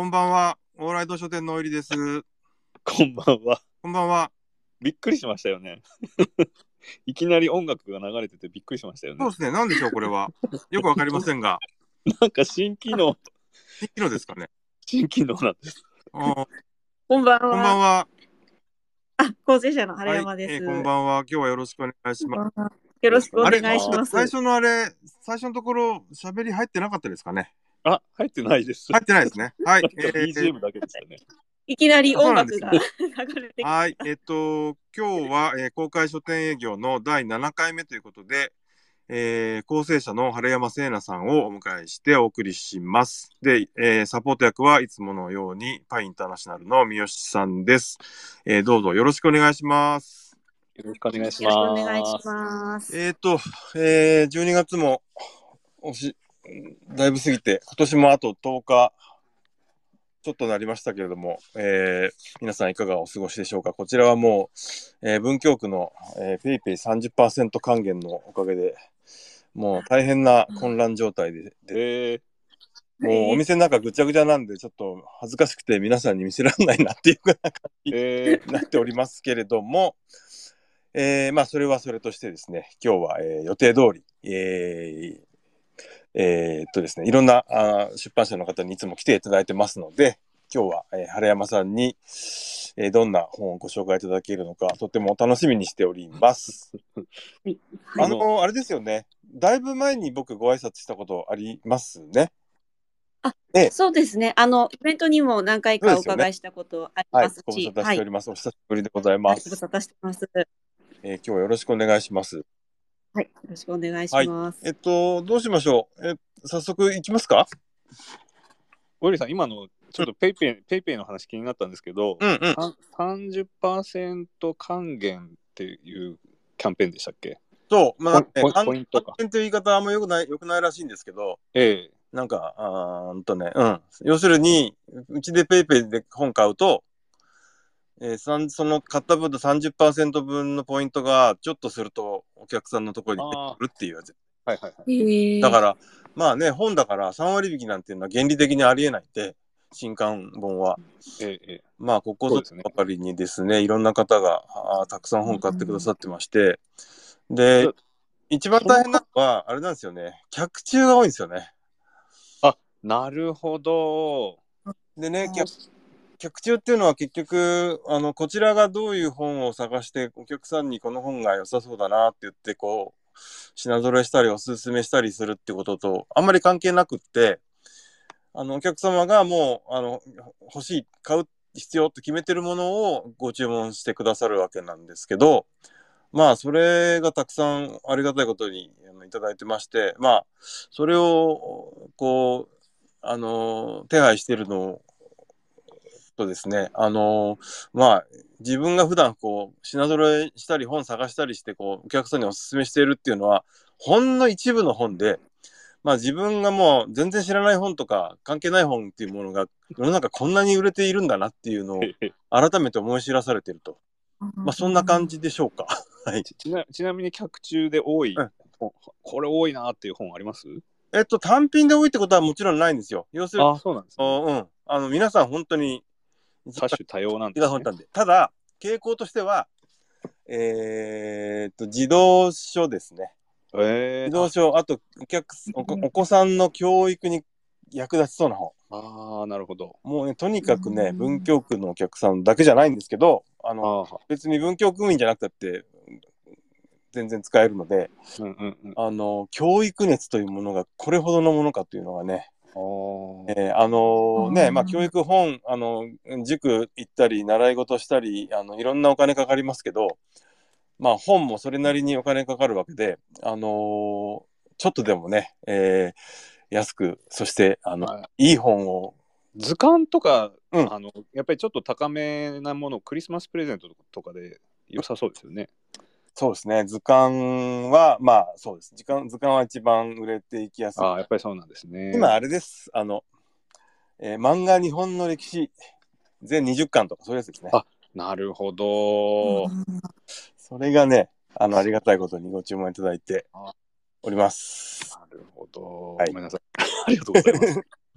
こんばんは。オーライド書店のお入りです。こんばんは。こんばんは。びっくりしましたよね。いきなり音楽が流れててびっくりしましたよねそう。ですね。なんでしょう、これは。よくわかりませんが。なんか新機能、新機能ですかね。新機能なんです。あーこんばんは。こんばんは。あ、構成者の春山です。はいえーこんばんは。今日はよろしくお願いします。よろしくお願いしあれます。最初のあれ、最初のところ、喋り入ってなかったですかね。あ、入ってないです。入ってないですね。はい。えー BGM だけでしたね。いきなり音楽が流れてきて、はい。えっと、今日は、えー公開書店営業の第7回目ということで、えー構成者の春山聖奈さんをお迎えしてお送りします。で、えーサポート役はいつものように、パイインターナショナルの三好さんです。えーどうぞよろしくお願いします。よろしくお願いしよろしくおます。願いします。えっ、と、えー12月も、おし、だいぶ過ぎて、今年もあと10日、ちょっとなりましたけれども、えー皆さんいかがお過ごしでしょうか？こちらはもう、えー文京区の、えー、ペイペイ30%還元のおかげで、もう大変な混乱状態で、でえもうお店の中ぐちゃぐちゃなんで、ちょっと恥ずかしくて皆さんに見せられないなっていう感じになっておりますけれども、えーまあそれはそれとしてですね、今日は、えー予定通り、えーえーっとですね、いろんなあー出版社の方にいつも来ていただいてますので、今日は、えー原山さんに、えーどんな本をご紹介いただけるのか、とても楽しみにしております。はいあの、あれですよね、だいぶ前に僕ご挨拶したことありますね。そうですね。あの、イベントにも何回かお伺いしたことありはいます、し、ご無沙汰はい。しております。お久しぶりでございはい、ます。ご無沙汰してます。えー今日はよろしくお願いします。はい、よろしくお願いします。えっと、どうしましょう？え早速いきますか？ー、オリさん、今のちょっと PayPay、PayPay の話気になったんですけど、うんうん。さ30%還元っていうキャンペーンでしたっけ？そう、まあ、ポイね、ポイントか還元という言い方はあんまよくない、よくないらしいんですけど、ええなんか、あーんとね、うん。要するに、うちでペイペイで本買うと、えーその買った分と30%分のポイントがちょっとするとお客さんのところに出てくるっていうやつ。はいはいはい。だから、まあね、本だから3割引きなんていうのは原理的にありえないんで、新刊本は。ええええまあ、ここぞばかりにですね、いろんな方があーたくさん本買ってくださってまして、でうん、一番大変なのは、あれなんですよね、客中が多いんですよね。なるほど。でね、客客中っていうのは結局、あの、こちらがどういう本を探して、お客さんにこの本が良さそうだなって言って、こう、品揃えしたりおすすめしたりするってことと、あんまり関係なくって、あの、お客様がもう、あの、欲しい、買う必要って決めてるものをご注文してくださるわけなんですけど、まあ、それがたくさんありがたいことにあのいただいてまして、まあ、それを、こう、あの、手配してるのとですね、あの、まあ、自分が普段こう、品揃えしたり本探したりして、こう、お客さんにお勧めしているっていうのは、ほんの一部の本で、まあ自分がもう全然知らない本とか関係ない本っていうものが世の中こんなに売れているんだなっていうのをええ 改めて思い知らされていると。まあそんな感じでしょうか。はい。ちちなちなみに客中で多いうん本、これ多いなっていう本あります？えっと、単品で多いってことはもちろんないんですよ。要するに、あそうなんです、うん。あの、皆さん本当に、多種多様なんですね。ただ、傾向としては、えーっと、児童書ですね。え児童書、あとお客すお子、お子さんの教育に役立ちそうな本。ああ、なるほど。もうね、とにかくね、うん文京区のお客さんだけじゃないんですけど、ああの、あ、別に文京区民じゃなくたって、全然使えるので、うんうんうん。あの、教育熱というものがこれほどのものかというのがね、えーあのね、うんまあ、教育本、あの、塾行ったり、習い事したり、あの、いろんなお金かかりますけど、まあ、本もそれなりにお金かかるわけで、あのーちょっとでもね、えー安く、そして、あの、はいい本を、図鑑とか、うん。あのやっぱりちょっと高めなものクリスマスプレゼントとかで良さそうですよね。そうですね、図鑑は、まあ、そうです。図鑑図鑑は一番売れていきやすい。ああ、やっぱりそうなんですね。今、あれです。あの、えー漫画日本の歴史、全20巻とか、そういうやつですね。あなるほど。それがね、あの、ありがたいことにご注文いただいてあおります。なるほど。はいごめんなさい。ありがとうございます。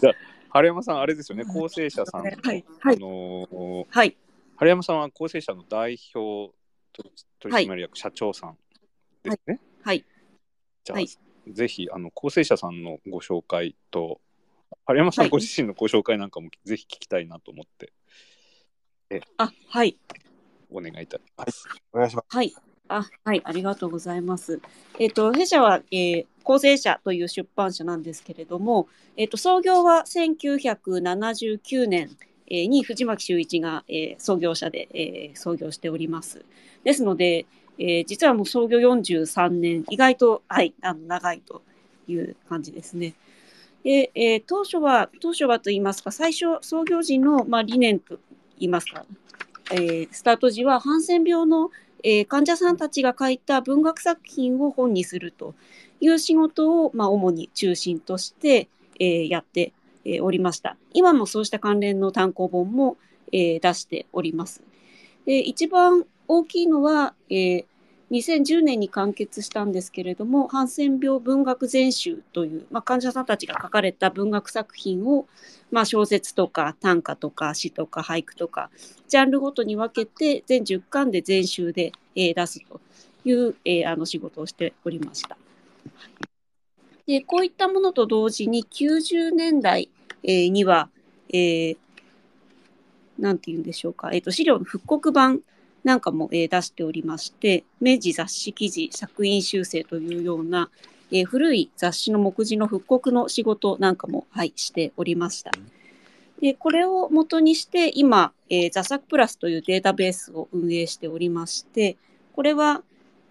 じゃあ、春山さん、あれですよね、構成者さんの、はいはいあのーはい。春山さんは構成者の代表取取締役社長さんですね。はい。じゃあ、はいぜひあの構成者さんのご紹介と春山さはいんご自身のご紹介なんかもぜひ聞きたいなと思ってあ、はい。お願いいたします。お願いします。はい。あ、はい。ありがとうございます。えっ、と、弊社は、えー、構成社という出版社なんですけれども、えっ、と、創業は1979年、えーに藤巻修一が、創業者で、創業しております。ですので、実はもう創業43年、意外と、はい、あの長いという感じですね。で、え当初は、当初はと言いますか、最初、創業時の、まあ、理念と言いますか、えスタート時はハンセン病の、え患者さんたちが書いた文学作品を本にするという仕事を、まあ、主に中心として、えやって、えおりました。今もそうした関連の単行本も、え出しております。で一番大きいのは、え2010年に完結したんですけれども、ハンセン病文学全集という、まあ、患者さんたちが書かれた文学作品を、まあ、小説とか短歌とか詩とか俳句とか、ジャンルごとに分けて全10巻で全集で、えー出すという、えーあの仕事をしておりました。でこういったものと同時に90年代、えーには、えーなんて言うんでしょうか、えー、と資料の復刻版なんかも、えー出しておりまして、明治雑誌記事作品修正というような、えー古い雑誌の目次の復刻の仕事なんかも、はい、しておりました。でこれを元にして今、えー、ザサクプラスというデータベースを運営しておりまして、これは、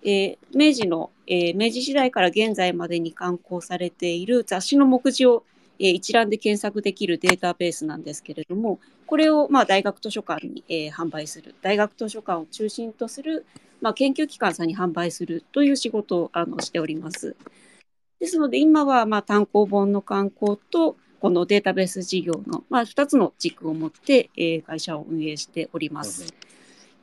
えー明治の、えー明治時代から現在までに刊行されている雑誌の目次を、えー一覧で検索できるデータベースなんですけれども、これを、まあ、大学図書館に、えー販売する、大学図書館を中心とする、まあ、研究機関さんに販売するという仕事をあのしております。ですので、今は、まあ、単行本の刊行と、このデータベース事業の、まあ、2つの軸を持って、えー会社を運営しております。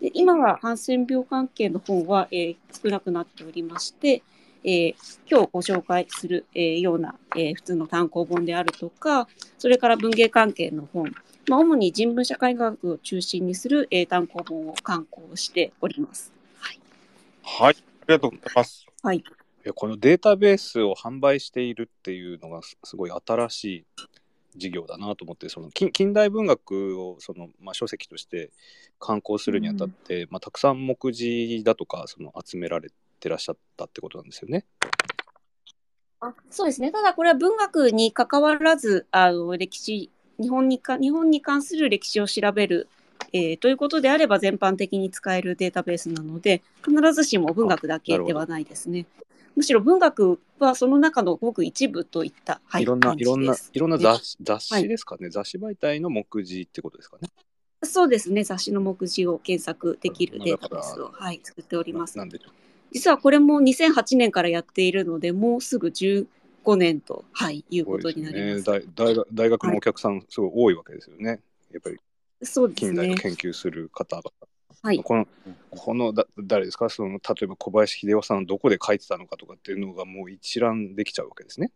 で今はハンセン病関係の本は、えー少なくなっておりまして、えー今日ご紹介する、えーような、えー普通の単行本であるとか、それから文芸関係の本、まあ、主に人文社会学を中心にする、えー単行本を刊行しております。はい。はい。ありがとうございます。はい。このデータベースを販売しているっていうのがすすごい新しい事業だなと思ってその近近代文学をその、まあ、書籍として刊行するにあたって、まあ、たくさん目次だとかその集められてらっしゃったってことなんですよね？あそうですね。ただこれは文学に関わらず、あの歴史、日本にか日本に関する歴史を調べる、えーということであれば全般的に使えるデータベースなので、必ずしも文学だけではないですね。むしろ文学はその中のごく一部といった、はい、いろんないろんないろんな雑誌雑はい誌ですかね、雑誌媒体の目次ってことですかね。そうですね。雑誌の目次を検索できるまあデータベースを、はい、作っておりますな。なんで実はこれも2008年からやっているので、もうすぐ15年と、はい、いうことになります。大大学大学のお客さんすごい多いわけですよね。やっぱりそうですね。近代を研究する方々。はい。このこのだ誰ですか？その例えば小林秀夫さんどこで書いてたのかとかっていうのがもう一覧できちゃうわけですね。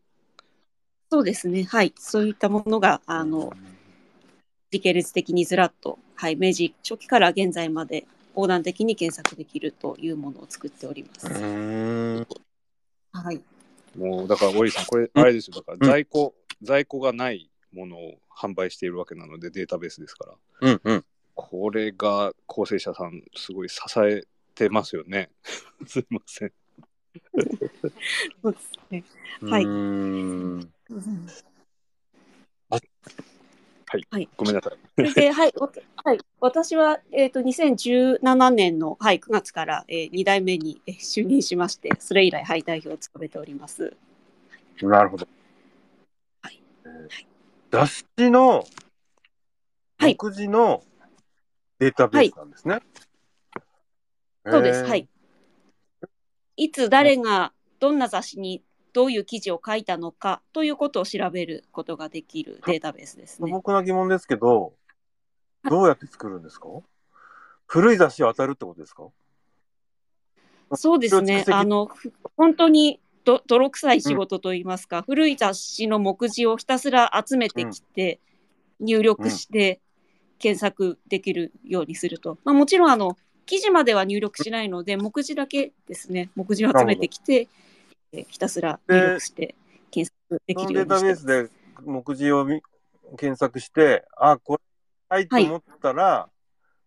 そうですね。はい。そういったものが、あの、時系列的にずらっと、はい、明治初期から現在まで横断的に検索できるというものを作っております。はい。もうだからオリさんこれあれですよだから在庫、在庫がないものを販売しているわけなのでデータベースですからうんうん。ここれが構成者さんすごい支えてますよね。すいません。そうですね。はいうーん。ごめんなさい。で、はい、わはい、私は、えっ、と、2017年の、はい、9月から、えー、2代目にえー就任しまして、それ以来、はい、代表を務めております。なるほど。はいえー雑誌のはい目次のデータベースなんですね。そうです。はい。いつ誰がどんな雑誌にどういう記事を書いたのかということを調べることができるデータベースですね。素朴な疑問ですけど、どうやって作るんですか？古い雑誌を当たるってことですか？そうですね。あの、ふ本当にど泥臭い仕事といいますか、古い雑誌の目次をひたすら集めてきて、入力して検索できるようにすると、まあ、もちろんあの記事までは入力しないので目次だけですね。目次を集めてきてえひたすら入力して検索できるよデータうにしてます。ベースで目次を見検索して、あ、これはいと思ったら、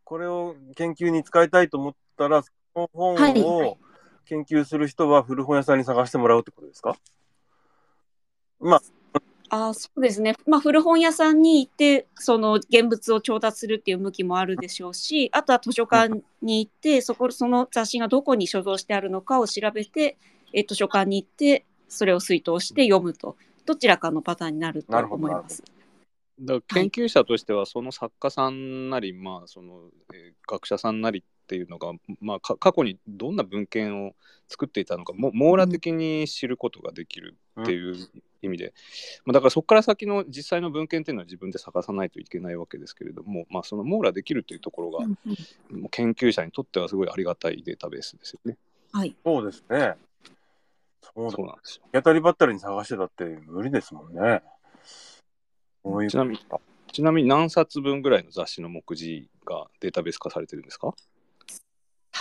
これを研究に使いたいと思ったら、その本はい。はを研究する人は古本屋さんに探してもらうってことですか？まあ、あそうですね、まあ、古本屋さんに行ってその現物を調達するっていう向きもあるでしょうしあとは図書館に行ってそこその雑誌がどこに所蔵してあるのかを調べて、え図書館に行ってそれを推答して読むと。どちらかのパターンになると思います。だ研究者としてはその作家さんなり、まあそのえー学者さんなりっていうのが、まあ、か過去にどんな文献を作っていたのかも網羅的に知ることができるっていう意味で、まあ、だからそこから先の実際の文献っていうのは自分で探さないといけないわけですけれども、まあ、その網羅できるというところが、うん研究者にとってはすごいありがたいデータベースですよね。はい、そうですね。そうだ。そうなんですよ。当たりばったりに探してたって無理ですもんね。ちなみにちなみに何冊分ぐらいの雑誌の目次がデータベース化されてるんですか？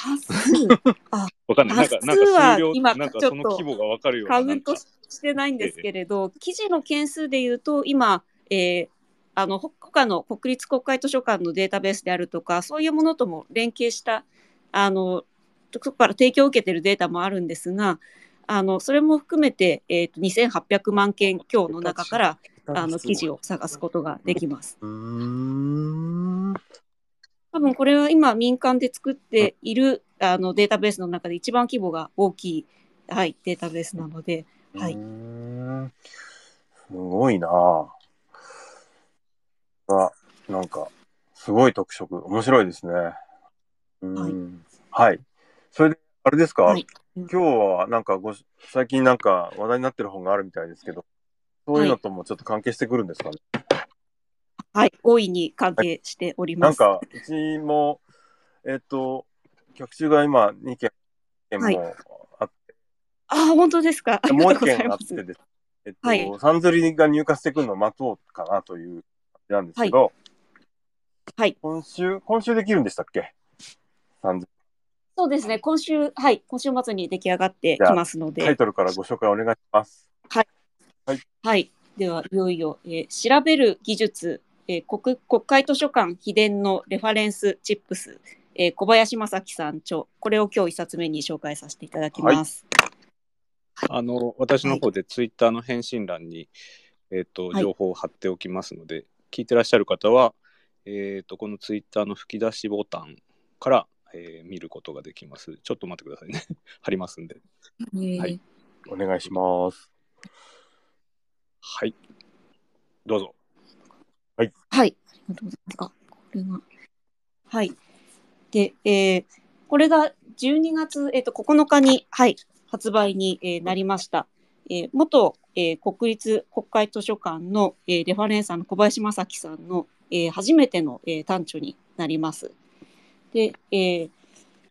多数わかんない。なんか、なんか数量、今なんかちょっとその規模がわかるような。カウントしてないんですけれど、記事の件数でいうと今、えーあのほ他の国立国会図書館のデータベースであるとかそういうものとも連携したあのそこから提供を受けているデータもあるんですがあのそれも含めて、えー、と2800万件強の中からあの記事を探すことができます。うーん。多分これは今民間で作っているあのデータベースの中で一番規模が大きい、はい、データベースなので、はいすごいなぁ。あ、なんか、すごい特色。面白いですね。うーん。はい。それで、あれですか、はい今日はなんかごし、最近なんか話題になってる本があるみたいですけど、そういうのともちょっと関係してくるんですかね？はい、大いに関係しております。なんか、うちも、えっ、と、局中が今2件もはいあって、あ、本当ですか。もう1がとうございます。件あってです。えっと、はいサンズリが入荷してくるのを待とうかなという感じなんですけど、はい。今週、今週できるんでしたっけ？サンズそうですね。今週、はい、今週末に出来上がってきますので、リタイトルからご紹介お願いします。はい。では、いよいよ、えー調べる技術、えー国国会図書館秘伝のレファレンスチップス、えー小林正樹さん著、これを今日一冊目に紹介させていただきます。あの、私の方でツイッターの返信欄に、えっ、と、はい情報を貼っておきますので、聞いてらっしゃる方は、えっ、と、このツイッターの吹き出しボタンから、えー見ることができます。ちょっと待ってくださいね。貼りますんで。えーはいお願いします。はい。どうぞ。はい。ありがとうございます。あ、これが。はい。で、えーこれが12月、えっ、と、9日に、はい、発売に、えーなりました。えー元、えー国立国会図書館の、えーレファレンサーの小林正樹さんの、えー初めての、えー短著になります。で、えー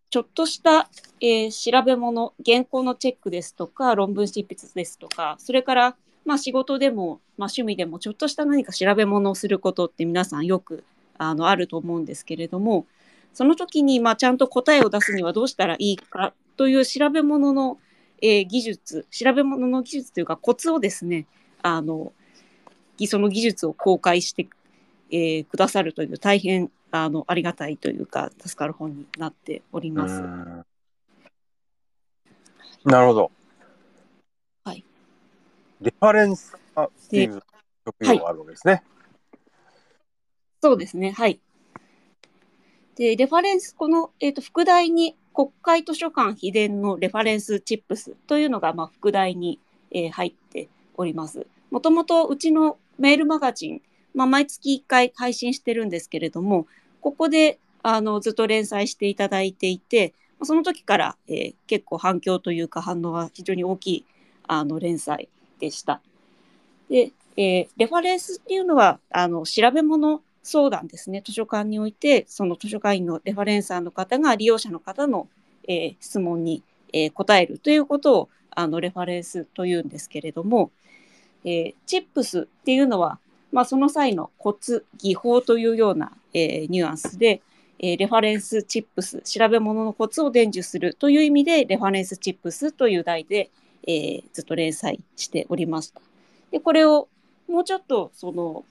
ちょっとした、えー調べ物、原稿のチェックですとか、論文執筆ですとか、それから、まあ、仕事でも、まあ、趣味でもちょっとした何か調べ物をすることって皆さんよくあのあると思うんですけれどもその時にまあちゃんと答えを出すにはどうしたらいいかという調べ物の、えー技術調べ物の技術というかコツをですねあのその技術を公開して、えーくださるという大変あのありがたいというか助かる本になっております。なるほど。はい。レファレンス化っていう職業があるわけですね。そうですね、はい。で、レファレンス、この、えー、と副題に国会図書館秘伝のレファレンスチップスというのが、まあ、副題に、えー入っております。もともとうちのメールマガジン、まあ、毎月1回配信してるんですけれども、ここであのずっと連載していただいていて、まあその時から、えー結構反響というか反応が非常に大きいあの連載でした。で、えーレファレンスっていうのはあの調べ物相談ですね図書館においてその図書館員のレファレンサーの方が利用者の方の、えー質問に、えー答えるということをあのレファレンスというんですけれども、えチップスっていうのはまあ、その際のコツ、技法というような、えニュアンスで、えレファレンスチップス、調べ物のコツを伝授するという意味で、レファレンスチップスという題で、えーずっと連載しておりました。で、これをもうちょっと、その、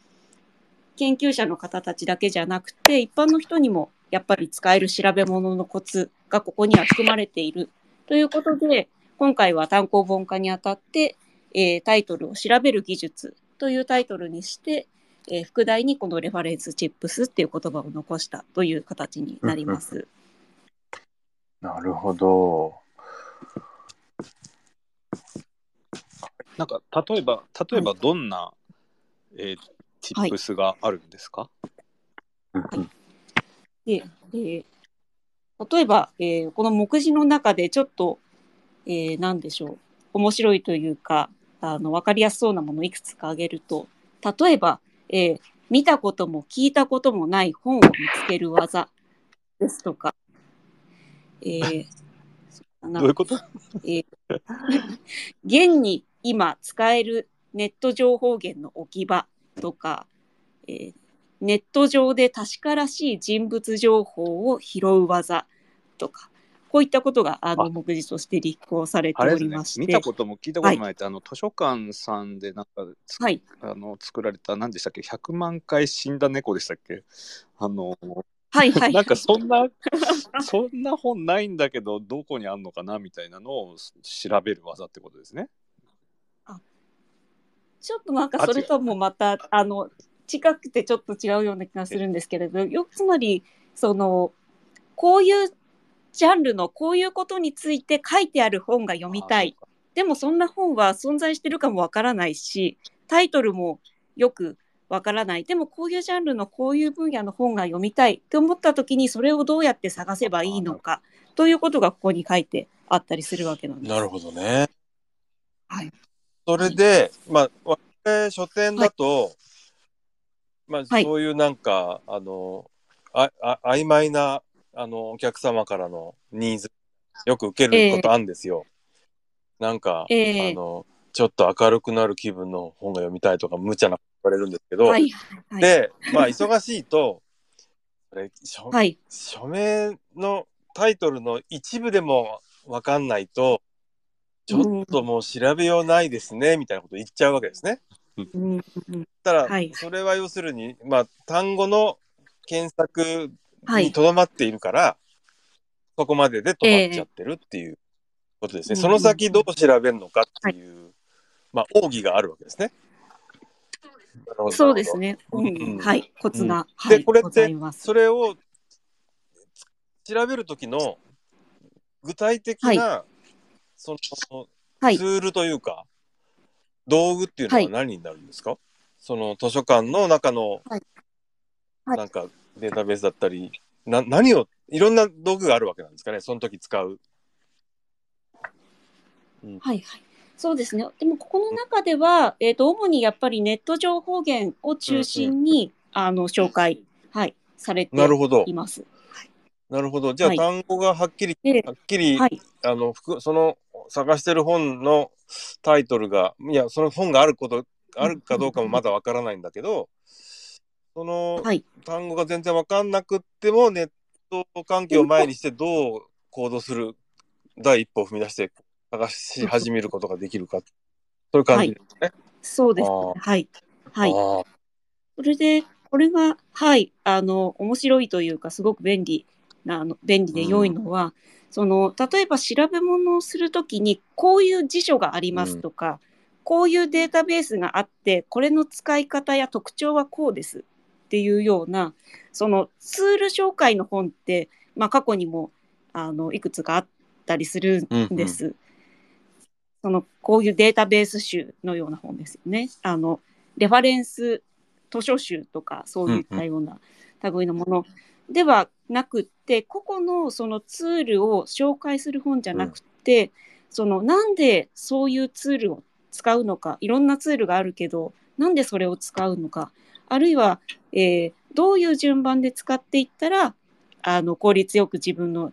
研究者の方たちだけじゃなくて、一般の人にもやっぱり使える調べ物のコツがここには含まれているということで、今回は単行本化にあたって、えータイトルを調べる技術というタイトルにして、えー副題にこのレファレンスチップスっていう言葉を残したという形になります。なるほど。なんか例えば例えばどんな、えーチップスがあるんですか、で、えー例えば、えーこの目次の中でちょっと、えー、何でしょう、面白いというか、あの、わかりやすそうなものをいくつか挙げると、例えば、えー見たことも聞いたこともない本を見つける技ですとか、えーそうだなどういうこと？えー 現に今使えるネット情報源の置き場とか、えーネット上で確からしい人物情報を拾う技とか、こういったことがあのあ。目次として立候されておりまして、見たことも聞いたこともない。って、あの図書館さんでなんかつはい、あの作られた何でしたっけ？100万回死んだ猫でしたっけ？あのはい、はい。なんかそんな そんな本ないんだけどどこにあんのかな？みたいなのを調べる技ってことですね。ちょっとなんかそれともまたあの近くてちょっと違うような気がするんですけれどよつまりそのこういうジャンルのこういうことについて書いてある本が読みたい。でもそんな本は存在してるかもわからないしタイトルもよくわからない。でもこういうジャンルのこういう分野の本が読みたい。って思った時にそれをどうやって探せばいいのかということがここに書いてあったりするわけなんです。なるほどね。はい。それで、まあ、我々書店だと、まあ、はい。そういうなんか、あの、あ、あ、曖昧な、あの、お客様からのニーズ、よく受けることあるんですよ。なんか、ええ。あの、ちょっと明るくなる気分の本が読みたいとか、無茶なこと言われるんですけど、はいはい。で、まあ、忙しいと、書はい。署名のタイトルの一部でもわかんないと、ちょっともう調べようないですね、みたいなこと言っちゃうわけですね。うんうんたら、はいそれは要するに、まあ、単語の検索はいにとどまっているから、そこまでで止まっちゃってるっていうことですね。ええその先どう調べるのかっていう、まあ、奥義があるわけですね。そうです。ね。ううんん、はい、コツが、でこれって。それを調べるときの具体的な、そのはいツ、ールというか、道具っていうのは何になるんですか、その図書館の中の、はいはいなんかデータベースだったり、な何を、いろんな道具があるわけなんですかね、その時使う。はい、はい。そうですね。でも、ここの中では、えっ、と、主にやっぱりネット情報源を中心に、あの、紹介、はい、されてなるほどい。ます。なるほど。じゃあ、はい単語がはっきり、で、はっきり、はい、あの、ふその探してる本のタイトルが、いや、その本があること、あるかどうかもまだわからないんだけど、そのはい、単語が全然わかんなくっても、ネット環境を前にしてどう行動する、第一歩を踏み出して探し始めることができるか、そういう感じですね。そうです、あね。はい、はい。それで、これが、はい、あの、面白いというか、すごく便利な、あの便利で良いのは、その、例えば調べ物をするときに、こういう辞書がありますとか、こういうデータベースがあって、これの使い方や特徴はこうです。っていうような、そのツール紹介の本って、まあ、過去にも、あの、いくつかあったりするんです。その、こういうデータベース集のような本ですよね。あの、レファレンス図書集とかそういったような類のものではなくって、個々のそのツールを紹介する本じゃなくて、そのなんでそういうツールを使うのかいろんなツールがあるけどなんでそれを使うのかあるいは、えーどういう順番で使っていったらあの効率よく自分の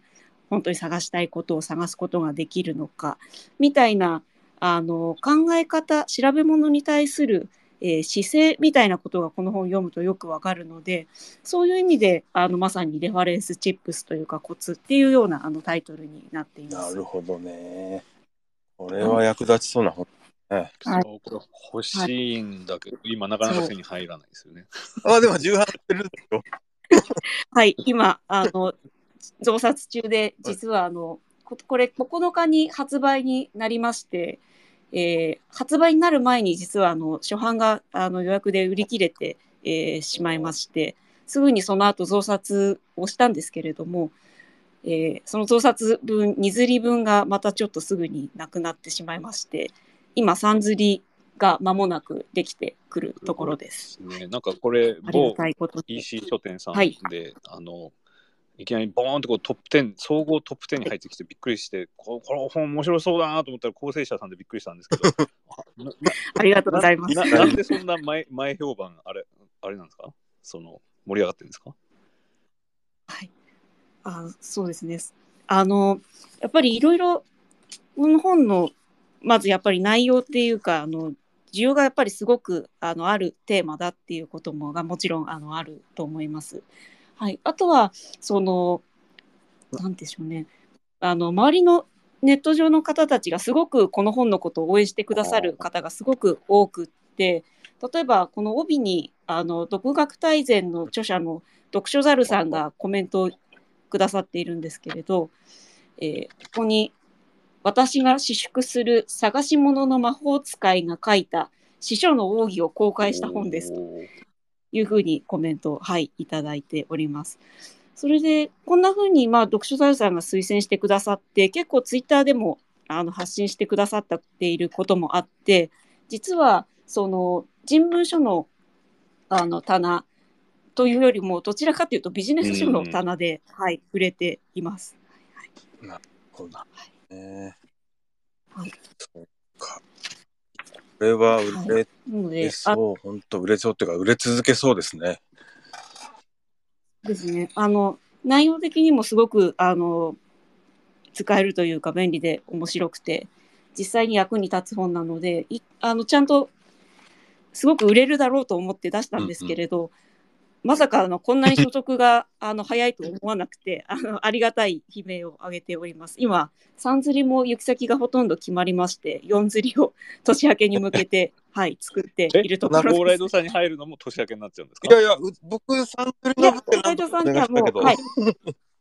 本当に探したいことを探すことができるのかみたいなあの考え方調べ物に対するえー姿勢みたいなことがこの本を読むとよくわかるのでそういう意味であのまさにレファレンスチップスというかコツっていうようなあのタイトルになっています。なるほどね。これは役立ちそうな本。ね、はいこれ欲しいんだけど、今なかなか手に入らないですよね。あ、でも重版してるんですよ。はい、今、あの、増刷中で、実はあの、ここれ9日に発売になりまして、えー発売になる前に実はあの初版があの予約で売り切れて、えーしまいまして、すぐにその後増刷をしたんですけれども、えーその増刷分、2釣り分がまたちょっとすぐになくなってしまいまして、今3釣りが間もなくできてくるところです。ね、なんかこれ、某。EC 書店さんで、はいあの、いきなりボーンってこうトップ10、総合トップ10に入ってきてびっくりして、ここの本面白そうだなと思ったら構成者さんでびっくりしたんですけど、ありがとうございます。ななんでそんな前前評判、あれ、あれなんですか？その、盛り上がってるんですか？はい。あ、そうですね。あの、やっぱりいろいろ、この本の、まずやっぱり内容っていうか、あの、需要がやっぱりすごくあのあるテーマだっていうこともがもちろんあのあると思います。はい。あとは、その、なんでしょうね。あの、周りのネット上の方たちがすごくこの本のことを応援してくださる方がすごく多くって、例えばこの帯に、あの、独学大全の著者の読書ザルさんがコメントをくださっているんですけれど、えーここに私が私淑する探し物の魔法使いが書いた司書の奥義を公開した本ですというふうにコメントを、はい、いただいております。それで、こんなふうに、まあ、読書ザルさんが推薦してくださって、結構ツイッターでもあの発信してくださっていることもあって、実は、その、人文書のあの棚というよりも、どちらかというとビジネス書の棚で、はい、触れています。こうだね。はいそうか。これは売れそう、本当売れそうっていうか、売れ続けそうですね。ですね。あの、内容的にもすごく、あの、使えるというか便利で面白くて、実際に役に立つ本なので、いあの、ちゃんと、すごく売れるだろうと思って出したんですけれど、まさかあのこんなに所得が あの早いと思わなくてあのありがたい悲鳴を上げております。今3釣りも行き先がほとんど決まりまして4釣りを年明けに向けて はい作っているところです。ライドさんに入るのも年明けになっちゃうんですか？いやいや、う僕、サンプルいやライドさんお願いしたけど、にはもうはい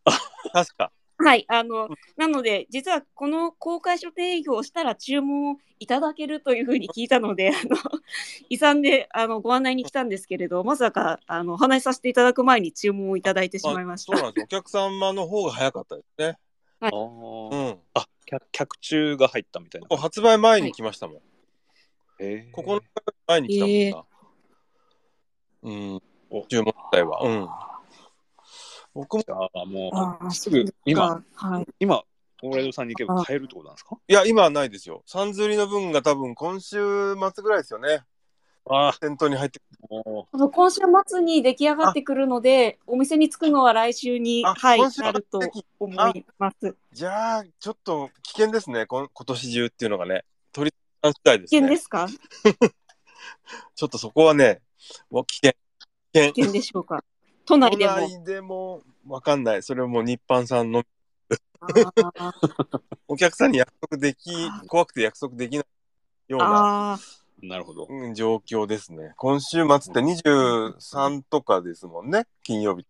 確か。はい、あの、なので、実はこの公開書店営業をしたら注文をいただけるというふうに聞いたので、あの、遺産であのご案内に来たんですけれど、まさか、あの、お話しさせていただく前に注文をいただいてしまいました。そうなんですよ。お客様の方が早かったですね。あうーん。あ、客客中が入ったみたいな。発売前に来ましたもん。えーここの前に来たもんな。うん。お注文自体は。うん。僕も、あもああう、すぐ、今、、はい。今、ゴーライドさんに行けば買えるってことなんですか？いや、今はないですよ。サンズリの分が多分今週末ぐらいですよね。あ店頭に入ってもあの今週末に出来上がってくるので、お店に着くのは来週に、あはい、今週なると思います。じゃあ、ちょっと危険ですね。こん今年中っていうのがね。取り扱い次第ですね。危険ですか？ちょっとそこはね。危険。危険でしょうか？都内でも。都内でもわかんない。それはもう日販さんのお客さんに約束でき、怖くて約束できないような、なるほど。うん状況ですね。今週末って23とかですもんね？金曜日。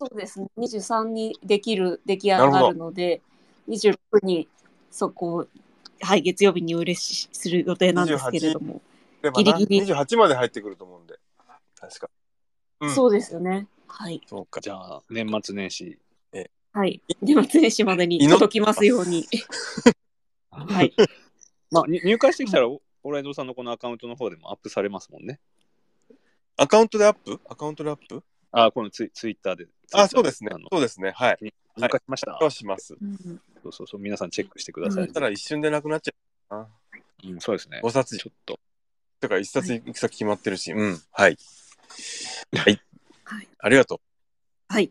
そうですね。23にできる、出来上がるので、26にそこを、はい、月曜日にお売れしする予定なんですけれども。でもな？ギリギリ28まで入ってくると思うんで。確か。うんそうですよね。はい。そうか。じゃあ、年末年始。はい。年末年始までに届きますように。はい。まあ、に入会してきたら、ゴーライドさんのこのアカウントの方でもアップされますもんね。アカウントでアップ？アカウントでアップ？あ、このツイツイッターで。あ、そうですね。そうですね。はい。入会しました。そうします。うんそうそうそう、皆さんチェックしてください。そしたら一瞬でなくなっちゃうな。うん、そうですね。5冊ちょっと。とか一冊行く先決まってるし。うん。はい。はい。はい。ありがとう。はい。い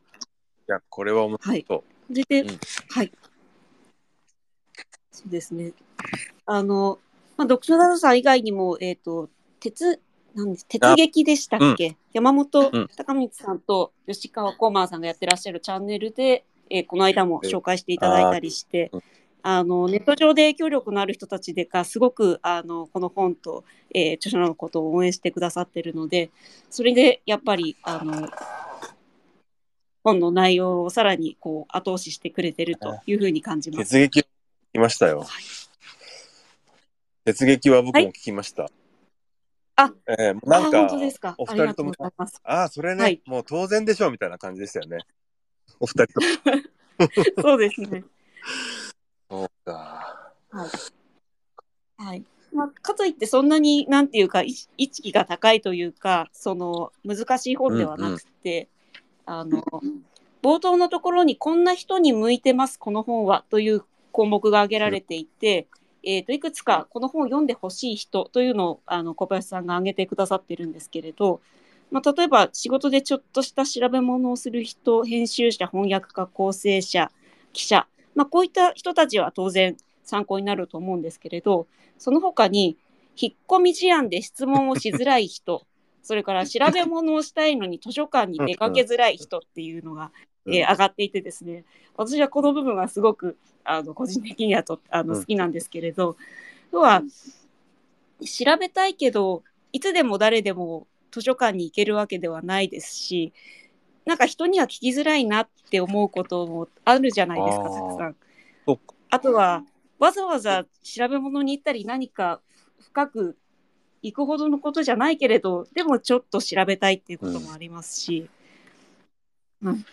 や、これは面白はいそう。それで、うんはい。そうですね。あの、まあ、読書ダルさん以外にも、えっ、と、鉄、なんです鉄劇でしたっけ、山本うん隆光さんと吉川コーマーさんがやってらっしゃるチャンネルで、えーこの間も紹介していただいたりしてあのネット上で影響力のある人たちでがすごくあのこの本と、えー著者のことを応援してくださってるのでそれでやっぱりあの本の内容をさらにこう後押ししてくれてるというふうに感じます。鉄撃聞きましたよ。鉄撃は僕も聞きました。あえーなんか当ですか。お二人とも。ああ、それね、はいもう当然でしょうみたいな感じでしたよね。お二人とも。そうですね。そうか。はい。まあ、かといってそんなになんていうか意意識が高いというかその難しい本ではなくて、あの冒頭のところに「こんな人に向いてますこの本は」という項目が挙げられていて、えー、といくつかこの本を読んでほしい人というのをあの小林さんが挙げてくださってるんですけれど、まあ、例えば仕事でちょっとした調べ物をする人編集者翻訳家構成者記者、まあ、こういった人たちは当然参考になると思うんですけれどその他に引っ込み思案で質問をしづらい人 それから調べ物をしたいのに図書館に出かけづらい人っていうのが、うん。えー上がっていてですね私はこの部分がすごくあの個人的にはとあのうん。好きなんですけれど、要は調べたいけどいつでも誰でも図書館に行けるわけではないですしなんか人には聞きづらいなって思うこともあるじゃないですかたくさん。あとはわざわざ調べ物に行ったり何か深く行くほどのことじゃないけれどでもちょっと調べたいっていうこともありますし、うん。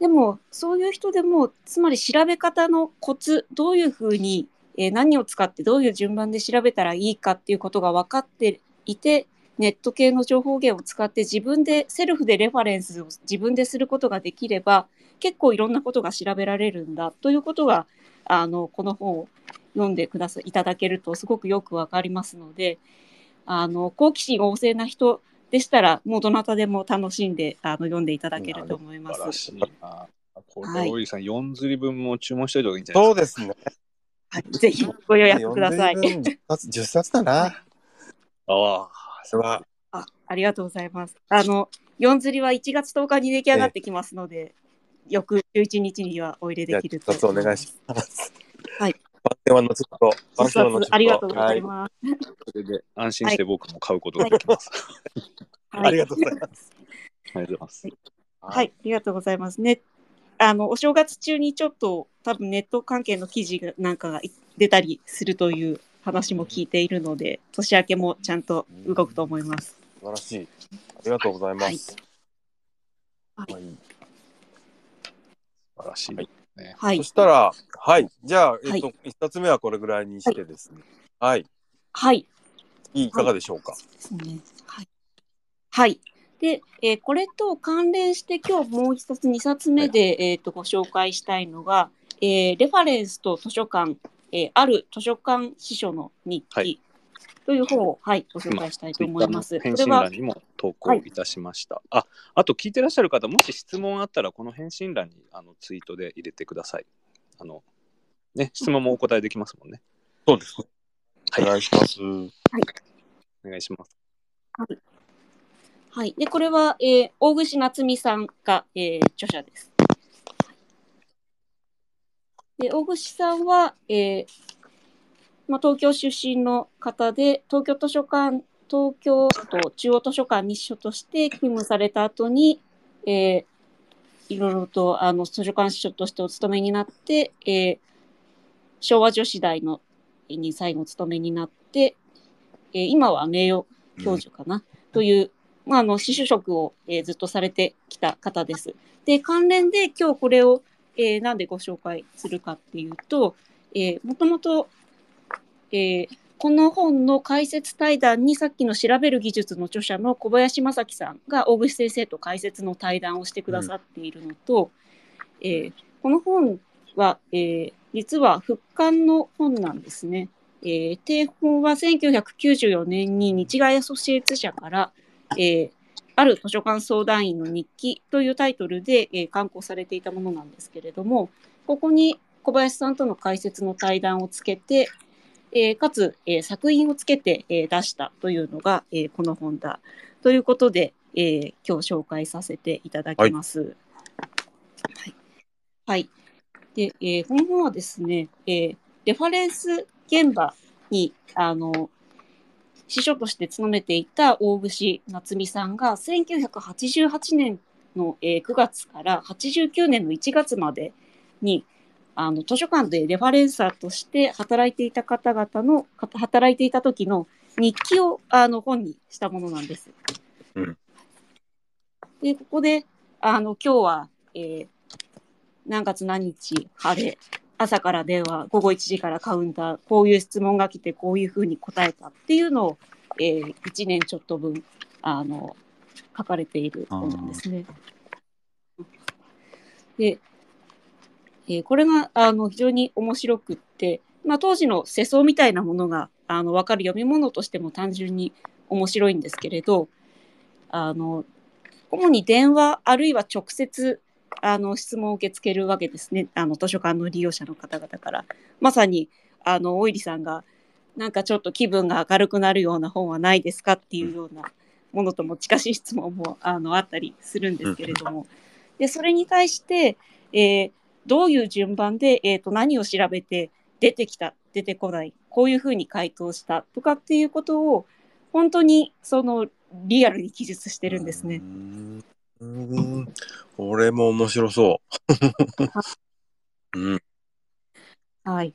でもそういう人でもつまり調べ方のコツどういうふうに、えー何を使ってどういう順番で調べたらいいかっていうことが分かっていてネット系の情報源を使って自分でセルフでレファレンスを自分ですることができれば結構いろんなことが調べられるんだということがあのこの本を読んでくださいただけるとすごくよくわかりますのであの好奇心旺盛な人でしたらもうどなたでも楽しんであの読んでいただけると思います素晴。らしいな。こはいれ、大井さん、4釣り分も注文しておいた方がいいんじゃないそうですか？ですね。はい、ぜひご予約ください。40分10冊 ,10 冊だな。ああ、それは。あありがとうございます。あの四釣りは1月10日に出来上がってきますので、翌11日にはお入れできると10冊お願いします。はい。番宣は後ほど。番一宣は後ほど冊ありがとうござはいい。ます。それで安心して僕も買うことができます。はいありがとうございます。ありがとうございます。はい、ありがとうございますね。あのお正月中にちょっと多分ネット関係の記事がなんかがい出たりするという話も聞いているので、年明けもちゃんと動くと思います。素晴らしい。ありがとうございます。はいはい素晴らしい。はいね。はいそ、したら、はい。じゃあ、えっとは、一冊目はこれぐらいにしてですね。はい。はい、いかがでしょうか？ですね。はい。はい。で、えーこれと関連して今日もう一冊、二冊目で、えっ、と、ご紹介したいのが、えーレファレンスと図書館、えーある図書館司書の日記、はいという本を、はい、ご紹介したいと思います。返これは信欄、にも投稿いたしました。あ、あと聞いてらっしゃる方、もし質問あったら、この返信欄にあのツイートで入れてください。あの、ね、質問もお答えできますもんね。そうです。はいお願いします。お願いします。はい。で、これは、えー大串夏美さんが、えー著者です。で、大串さんは、えーまあ、東京出身の方で、東京図書館、東京都中央図書館に秘書として勤務された後に、えーいろいろとあの図書館司書としてお勤めになって、えー昭和女子大のに最後お勤めになって、えー今は名誉教授かな、という、まあ、あの、司書職を、えーずっとされてきた方です。で、関連で今日これを、えーなんでご紹介するかっていうと、えーもともと、えーこの本の解説対談にさっきの調べる技術の著者の小林正樹さんが大串先生と解説の対談をしてくださっているのと、えーこの本は、えー実は復刊の本なんですね。えー定本は1994年に日外アソシエイツ社から、えーある図書館相談員の日記というタイトルで、えー刊行されていたものなんですけれども、ここに小林さんとの解説の対談をつけて、えーかつ、えー作品をつけて、えー出したというのが、えーこの本だ。ということで、えー今日紹介させていただきます。はい。はい。で、えーこの本はですね、えーレファレンス現場に、あの、司書として務めていた大串夏美さんが1988年の、えー9月から89年の1月までにあの図書館でレファレンサーとして働いていた方々のか働いていた時の日記をあの本にしたものなんです。うんでここであの今日は、えー何月何日晴れ朝から電話午後1時からカウンターこういう質問が来てこういうふうに答えたっていうのを、えー1年ちょっと分あの書かれている本なんですね。で、えーこれがあの非常に面白くって、まあ、当時の世相みたいなものがあの分かる読み物としても単純に面白いんですけれどあの主に電話あるいは直接あの質問を受け付けるわけですねあの図書館の利用者の方々から。まさにあのおいりさんがなんかちょっと気分が明るくなるような本はないですかっていうようなものとも近しい質問もあのあったりするんですけれども、でそれに対して、えーどういう順番で、えー、と何を調べて出てきた出てこないこういうふうに回答したとかっていうことを本当にそのリアルに記述してるんですね。うーん。これも面白そう。うん。はい。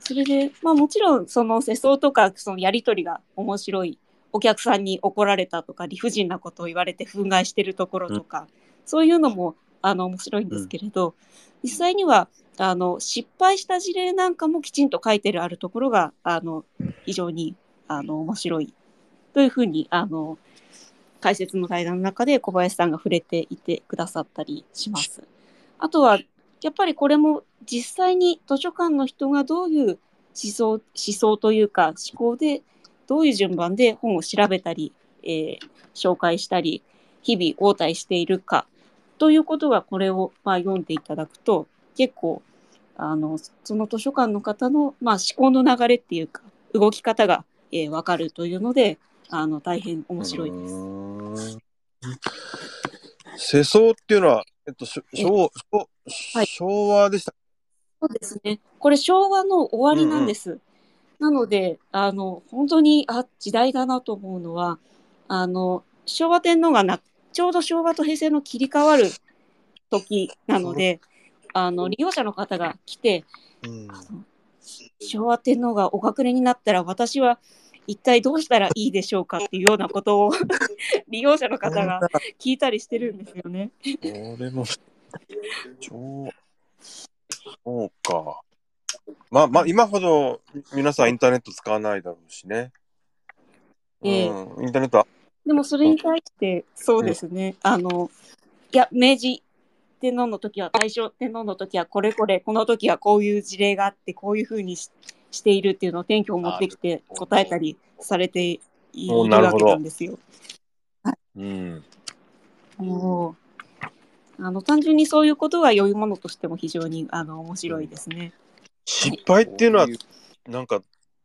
それで、まあもちろんその世相とかそのやりとりが面白い。お客さんに怒られたとか理不尽なことを言われて憤慨してるところとか、そういうのもあの面白いんですけれど、実際にはあの失敗した事例なんかもきちんと書いてるあるところがあの非常にあの面白いというふうにあの解説の対談の中で小林さんが触れていてくださったりします。あとはやっぱりこれも実際に図書館の人がどういう思想思想というか思考でどういう順番で本を調べたり、えー紹介したり日々応対しているかということがこれをまあ読んでいただくと結構あのその図書館の方のまあ思考の流れっていうか動き方が、えー、分かるというのであの大変面白いです。す。世相っていうのは、えっと、しょ昭昭はい昭和でした。そうですね。これ昭和の終わりなんです。なので、あの、本当に、あ、時代だなと思うのは、あの、昭和天皇がな、ちょうど昭和と平成の切り替わる時なので、あの、利用者の方が来て、うん昭和天皇がお隠れになったら私は一体どうしたらいいでしょうかっていうようなことを 利用者の方が聞いたりしてるんですよね。これも、超、そうか。まあまあ、今ほど皆さんインターネット使わないだろうしね。インターネットは、でもそれに対して、そうですね、あの、いや、明治天皇の時は、大正天皇の時は、これこれ、この時はこういう事例があって、こういうふうにししているっていうのを天気を持ってきて答えたりされているわけなんですよ。うん。もうあの単純にそういうことが読み物としても非常にあの面白いですね。失敗っていうのはこ、なんか、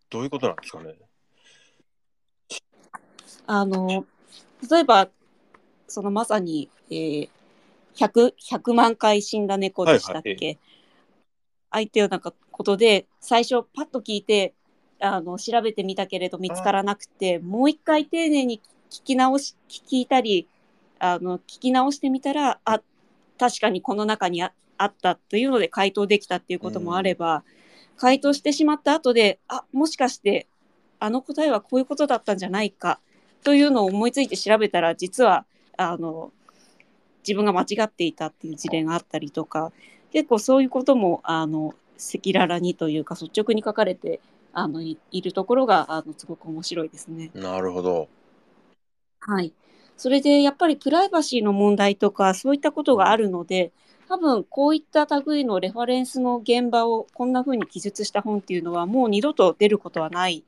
どういうことなんですかね？あの例えばそのまさに、えー、100, 100万回死んだ猫でしたっけ、はい相手ようなことで最初パッと聞いてあの調べてみたけれど見つからなくてもう一回丁寧に聞き直し聞いたりあの聞き直してみたらあ確かにこの中にああったというので回答できたっていうこともあれば、回答してしまった後であもしかしてあの答えはこういうことだったんじゃないかというのを思いついて調べたら実はあの自分が間違っていたっていう事例があったりとか結構そういうこともあの赤裸々にというか率直に書かれてあのいいるところがあのすごく面白いですね。なるほど。はい。それでやっぱりプライバシーの問題とかそういったことがあるので、多分こういった類のレファレンスの現場をこんな風に記述した本っていうのはもう二度と出ることはない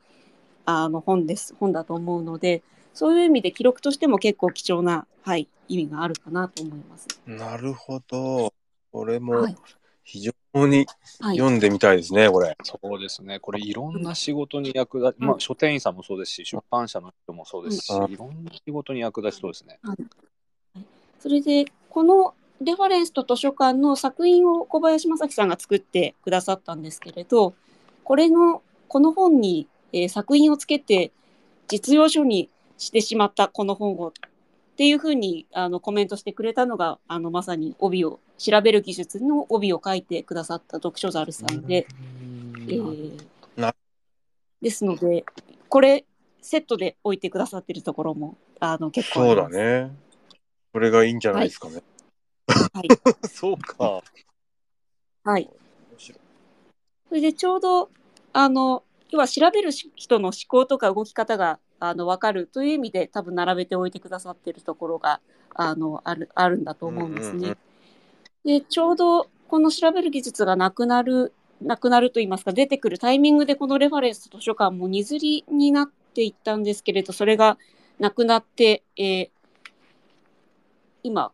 あの本です本だと思うのでそういう意味で記録としても結構貴重な、はい、意味があるかなと思います。なるほど。これもはい非常に。読んでみたいですね、これ。そうですね。これいろんな仕事に役立ち、まあ書店員さんもそうですし、出版社の人もそうですし、うんいろんな仕事に役立ちそうですね。それで、このレファレンスと図書館の作品を小林正樹さんが作ってくださったんですけれど、これの、この本に、えー作品をつけて実用書にしてしまったこの本をっていうふうにあのコメントしてくれたのが、あのまさに帯を、調べる技術の帯を書いてくださった読書ザルさんで、えーなですので、これセットで置いてくださってるところもあの結構あそうります。だね。これがいいんじゃないですかね。はい。そうか。はいそれでちょうど、あの、要は調べるし人の思考とか動き方が、あの、わかるという意味で多分並べておいてくださってるところが、あの、ある、あるんだと思うんですね。うんうんうんで、ちょうどこの調べる技術がなくなる、なくなると言いますか、出てくるタイミングでこのレファレンス図書館も二釣りになっていったんですけれど、それがなくなって、えー今、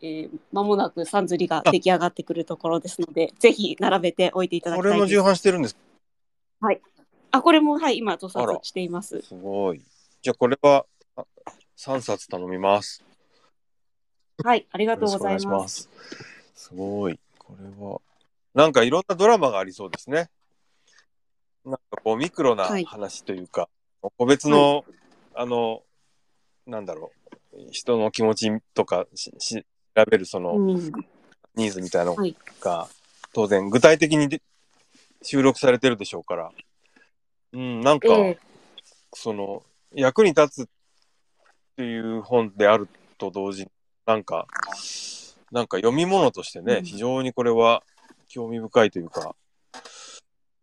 えー間もなく三釣りが出来上がってくるところですので、ぜひ並べておいていただきたい。これも重版してるんです。あ、これも、はい、今、塗刷しています。すごい。じゃあこれはあ3冊頼みます。はい、ありがよとうございろしくお願いしまます。す。すごい。これは。なんかいろんなドラマがありそうですね。なんかこうミクロなはい話というか、個別の、あの、なんだろう、人の気持ちとかしし調べるそのうん、ニーズみたいなのはいが、当然具体的にで収録されてるでしょうから、うん、なんか、ええ。その役に立つっていう本であると同時になんかなんか読み物としてね、うん。非常にこれは興味深いというか。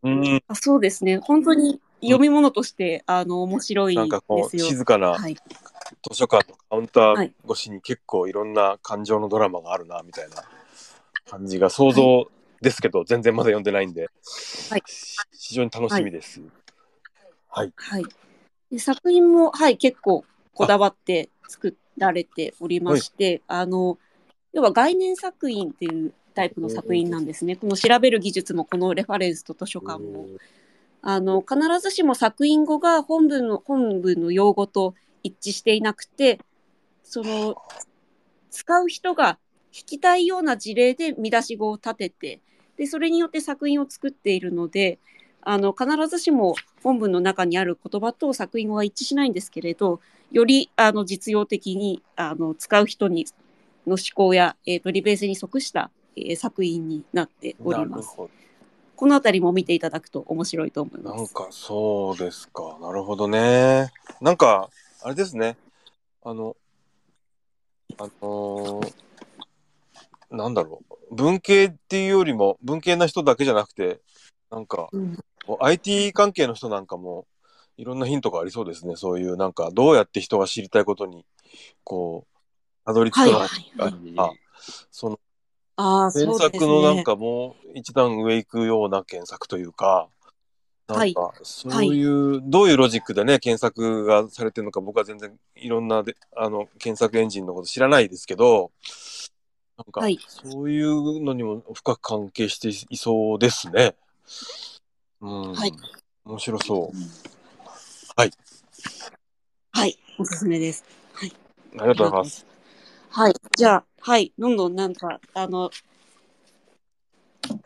うん。あそうですね。本当に読み物として、あの、面白いなんかこう。静かなはい。図書館のカウンターはい。越しに結構いろんな感情のドラマがあるなみたいな感じが想像ですけど、全然まだ読んでないんで、はい。非常に楽しみです。はい、はい。で作品も、はい、結構こだわって作られておりまして、あの、要は概念作品っていうタイプの作品なんですね。この調べる技術も、このレファレンスと図書館も。あの、必ずしも作品語が本文の、本文の用語と一致していなくて、その、使う人が聞きたいような事例で見出し語を立てて、で、それによって作品を作っているので、あの、必ずしも本文の中にある言葉と作品語は一致しないんですけれど、より、あの、実用的に、あの、使う人に、の思考や、えっ、と、利便性に即した、えー作品になっております。このあたりも見ていただくと面白いと思いど。ます。なんかそうですか。なるほどね。なんか、あれですね。あの、あのーなんだろう。文系っていうよりも、文系な人だけじゃなくて、なんか、うん IT 関係の人なんかも、いろんなヒントがありそうですね。そういう、なんか、どうやって人が知りたいことに、こう、たどり着くのか、はいはいあその検。索のなんかもう一段上行くような検索というか、なんかそういう、どういうロジックでね、検索がされてるのか僕は全然いろんなであの検索エンジンのこと知らないですけど、なんかはいそういうのにも深く関係していそうですね。うん。はい。面白そう。はい、おすすめです。ありがとうございます。はい、じゃあ、はい、どんどんなんか、あの、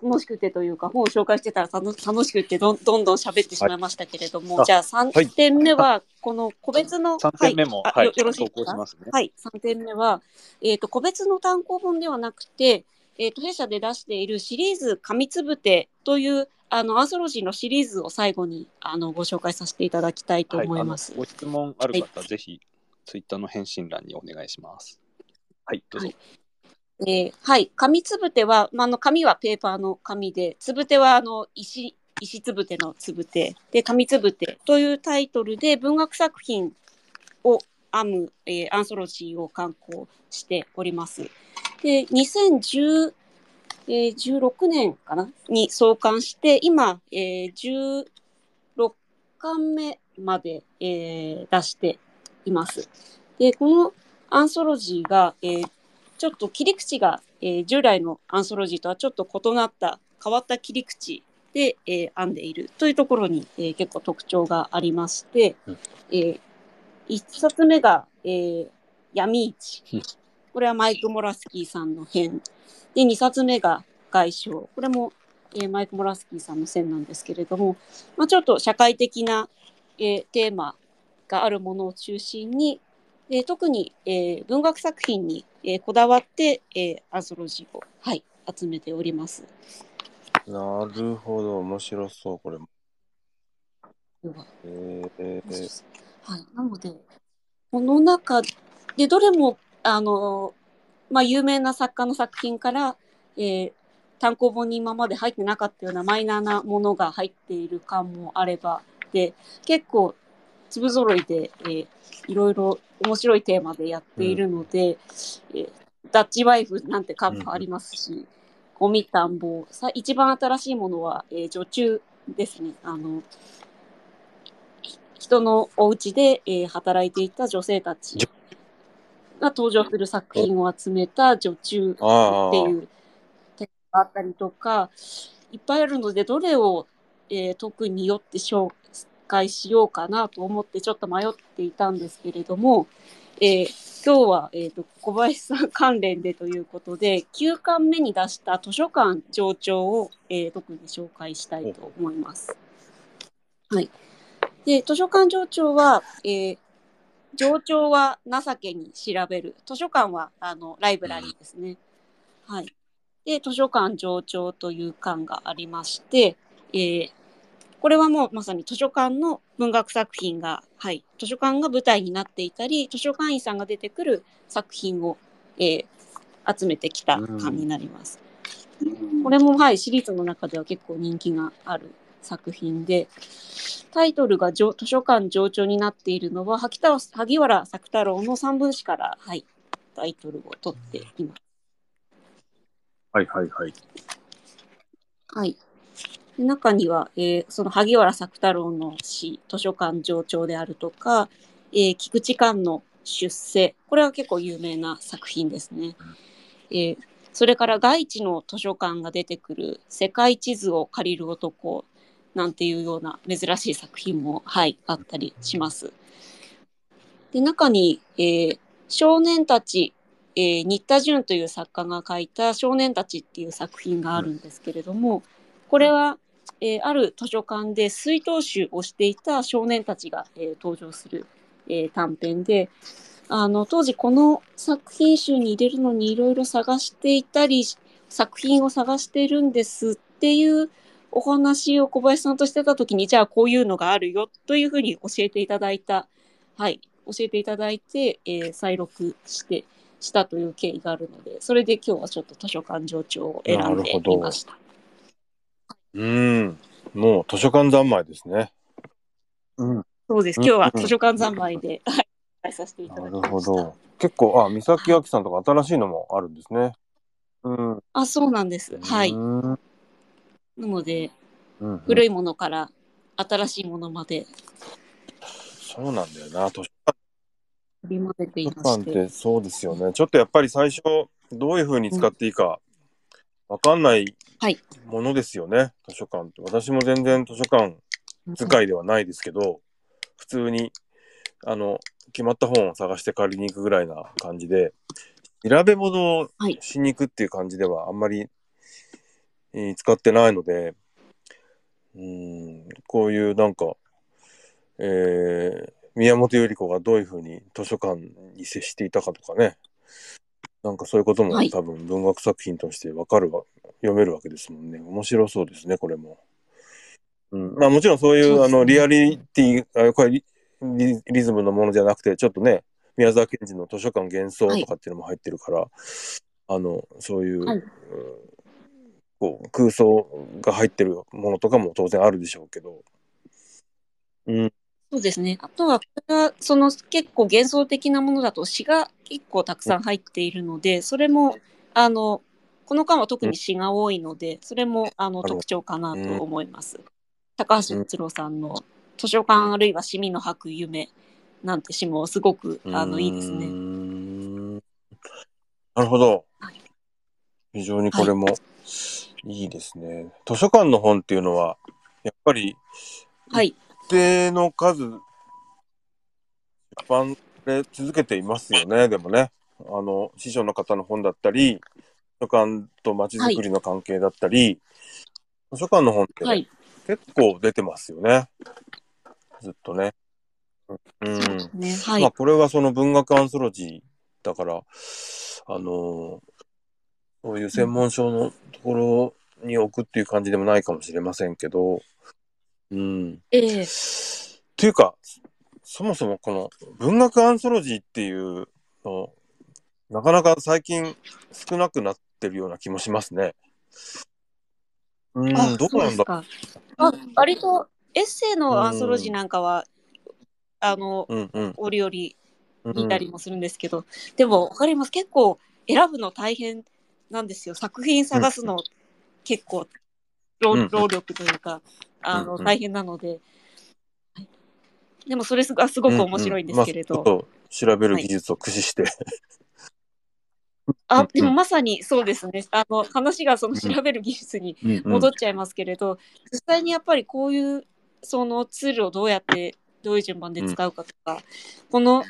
楽しくてというか、本を紹介してたら楽楽しくてどんどんどん喋ってしまいましたけれども、はいじゃあ3点目は、この個別の、3点目も、はい、よよろしい投ですか？稿しますね。はい、3点目は、えっ、と、個別の単行本ではなくて、えっ、と、弊社で出しているシリーズ、紙つぶてという、あの、アンソロジーのシリーズを最後に、あの、ご紹介させていただきたいと思います。はい、ご質問ある方、ぜひ、ツイッターの返信欄にお願いします。はい、どうぞ。はいえーはい、紙つぶては、まあ、あの紙はペーパーの紙で、つぶてはあの石石つぶてのつぶてで紙つぶてというタイトルで文学作品を編む、えーアンソロジーを刊行しております。で2016、えー16年かなに創刊して今、えー16巻目まで、えー出しています。でこのアンソロジーが、えーちょっと切り口が、えー従来のアンソロジーとはちょっと異なった変わった切り口で、えー編んでいるというところに、えー結構特徴がありまして、うんえー一冊目が、えー闇市うん。これはマイク・モラスキーさんの編。で、二冊目が外傷。これも、えーマイク・モラスキーさんの線なんですけれども、まあ、ちょっと社会的な、えーテーマがあるものを中心に、えー特に、えー文学作品に、えーこだわって、えーアンソロジーを、はい、集めております。なるほど、面白そう、これも。えー、はい、なので、この中でどれも、あの、まあ、有名な作家の作品から、えー単行本に今まで入ってなかったようなマイナーなものが入っている感もあれば、で、結構、粒揃いで、えーいろいろ面白いテーマでやっているので、えーダッチワイフなんて感もありますし、ゴミ田んぼ、さ一番新しいものは、えー女中ですね。あの、人のお家で、えー働いていた女性たちが登場する作品を集めた女中って、いうテーマがあったりとか、いっぱいあるので、どれを、えー特によって紹介しようかなと思ってちょっと迷っていたんですけれども、えー今日は、えー、と小林さん関連でということで、9巻目に出した図書館上長を、えー特に紹介したいと思います。はい。で、図書館上長は、えー上長は情けに調べる。図書館は、あの、ライブラリーですね。はい。で、図書館上長という館がありまして、えーこれはもうまさに図書館の文学作品が、はい、図書館が舞台になっていたり、図書館員さんが出てくる作品を、えー集めてきた館になります。これも、はい、シリーズの中では結構人気がある作品で、タイトルが上図書館上長になっているのは、萩田萩原作太郎の三分詩から、はい、タイトルを取っています。はいはいはい。はい。で中には、えーその萩原作太郎の詩、図書館上長であるとか、えー菊池寛の出世、これは結構有名な作品ですね。えーそれから外地の図書館が出てくる世界地図を借りる男なんていうような珍しい作品も、はい、あったりします。で、中に、えー少年たち、えー新田淳という作家が書いた少年たちっていう作品があるんですけれども、これは、えーある図書館で水筒集をしていた少年たちが、えー登場する、えー短編で、あの、当時この作品集に入れるのにいろいろ探していたり、作品を探してるんですっていうお話を小林さんとしてた時に、じゃあこういうのがあるよというふうに教えていただいた、はい、教えていただいて、えー再録して、したという経緯があるので、それで今日はちょっと図書館上長を選んでみました。うーん。もう図書館三昧ですね。うん。そうです。うん今日は図書館三昧で、はい、はいさせていたなだきました。るほど。結構、あ、三崎明さんとか新しいのもあるんですね。うん。あ、そうなんです。はい。うん。なので、うん、古いものから新しいものまでそうなんだよな。図書館ってそうですよね。ちょっとやっぱり最初、どういうふうに使っていいか、わかんないはいものですよね、図書館って。私も全然図書館使いではないですけど、普通に、あの、決まった本を探して借りに行くぐらいな感じで、調べ物をはいしに行くっていう感じではあんまり、えー使ってないので、うーん、こういうなんか、えー宮本百合子がどういうふうに図書館に接していたかとかね、なんかそういうこともはい。多分文学作品としてわかるわ、読めるわけですもんね。面白そうですね、これも。うん、まあもちろんそういう、ね。あのリアリティあこれリズムのものじゃなくてちょっとね宮沢賢治の図書館幻想とかっていうのも入ってるから、あのそういう、はいうんこう空想が入ってるものとかも当然あるでしょうけど、うん、そうですね。あとは、これがその結構幻想的なものだと詩が結構たくさん入っているので、それも、あの、この間は特に詩が多いので、それもあの特徴かなと思います。高橋一郎さんの図書館あるいは市民の吐く夢なんて詩もすごくあのいいですね。んなるほどはい。非常にこれもいいですね。図書館の本っていうのは、やっぱりはい。一定の数、出版で続けていますよね、でもね。あの、師匠の方の本だったり、図書館と街づくりの関係だったり、図書館の本ってはい。結構出てますよね。ずっとね。うん。そうね。はい。まあ、これはその文学アンソロジーだから、あのそういう専門書のところに置くっていう感じでもないかもしれませんけど、うん。ええっていうか、そもそもこの文学アンソロジーっていうの、なかなか最近少なくなってるような気もしますね。うん、あ、どうなんだ。あ、割とエッセイのアンソロジーなんかは、あの、うんうん。折々うん見たりもするんですけど、でもわかります。結構選ぶの大変なんですよ。作品探すの結構労,、力というか、あの、うんうん。大変なので、はいでもそれがすごく面白いんですけれど、うんうんまあ、ちょっと調べる技術を駆使して、あ、でもまさにそうですね。あの、話がその調べる技術に戻っちゃいますけれど、実際にやっぱりこういうそのツールをどうやってどういう順番で使うかとか、この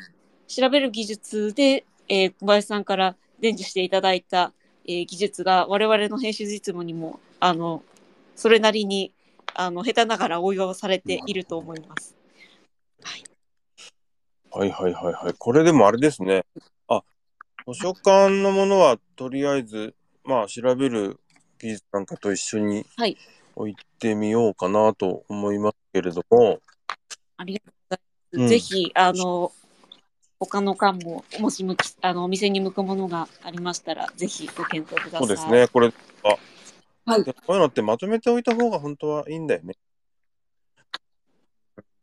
調べる技術で、えー小林さんから伝授していただいた、えー技術が我々の編集実務にもあのそれなりにあの下手ながら応用されていると思います。はいはいはいはい。これでもあれですね。あ、図書館のものはとりあえず、まあ調べる技術なんかと一緒にはい置いてみようかなと思いますけれども、ありがとうございます。うんぜひあの他の館ももし向きあのお店に向くものがありましたらぜひご検討ください。そうですね。これ、あ、はいでこういうのってまとめておいた方が本当はいいんだよね。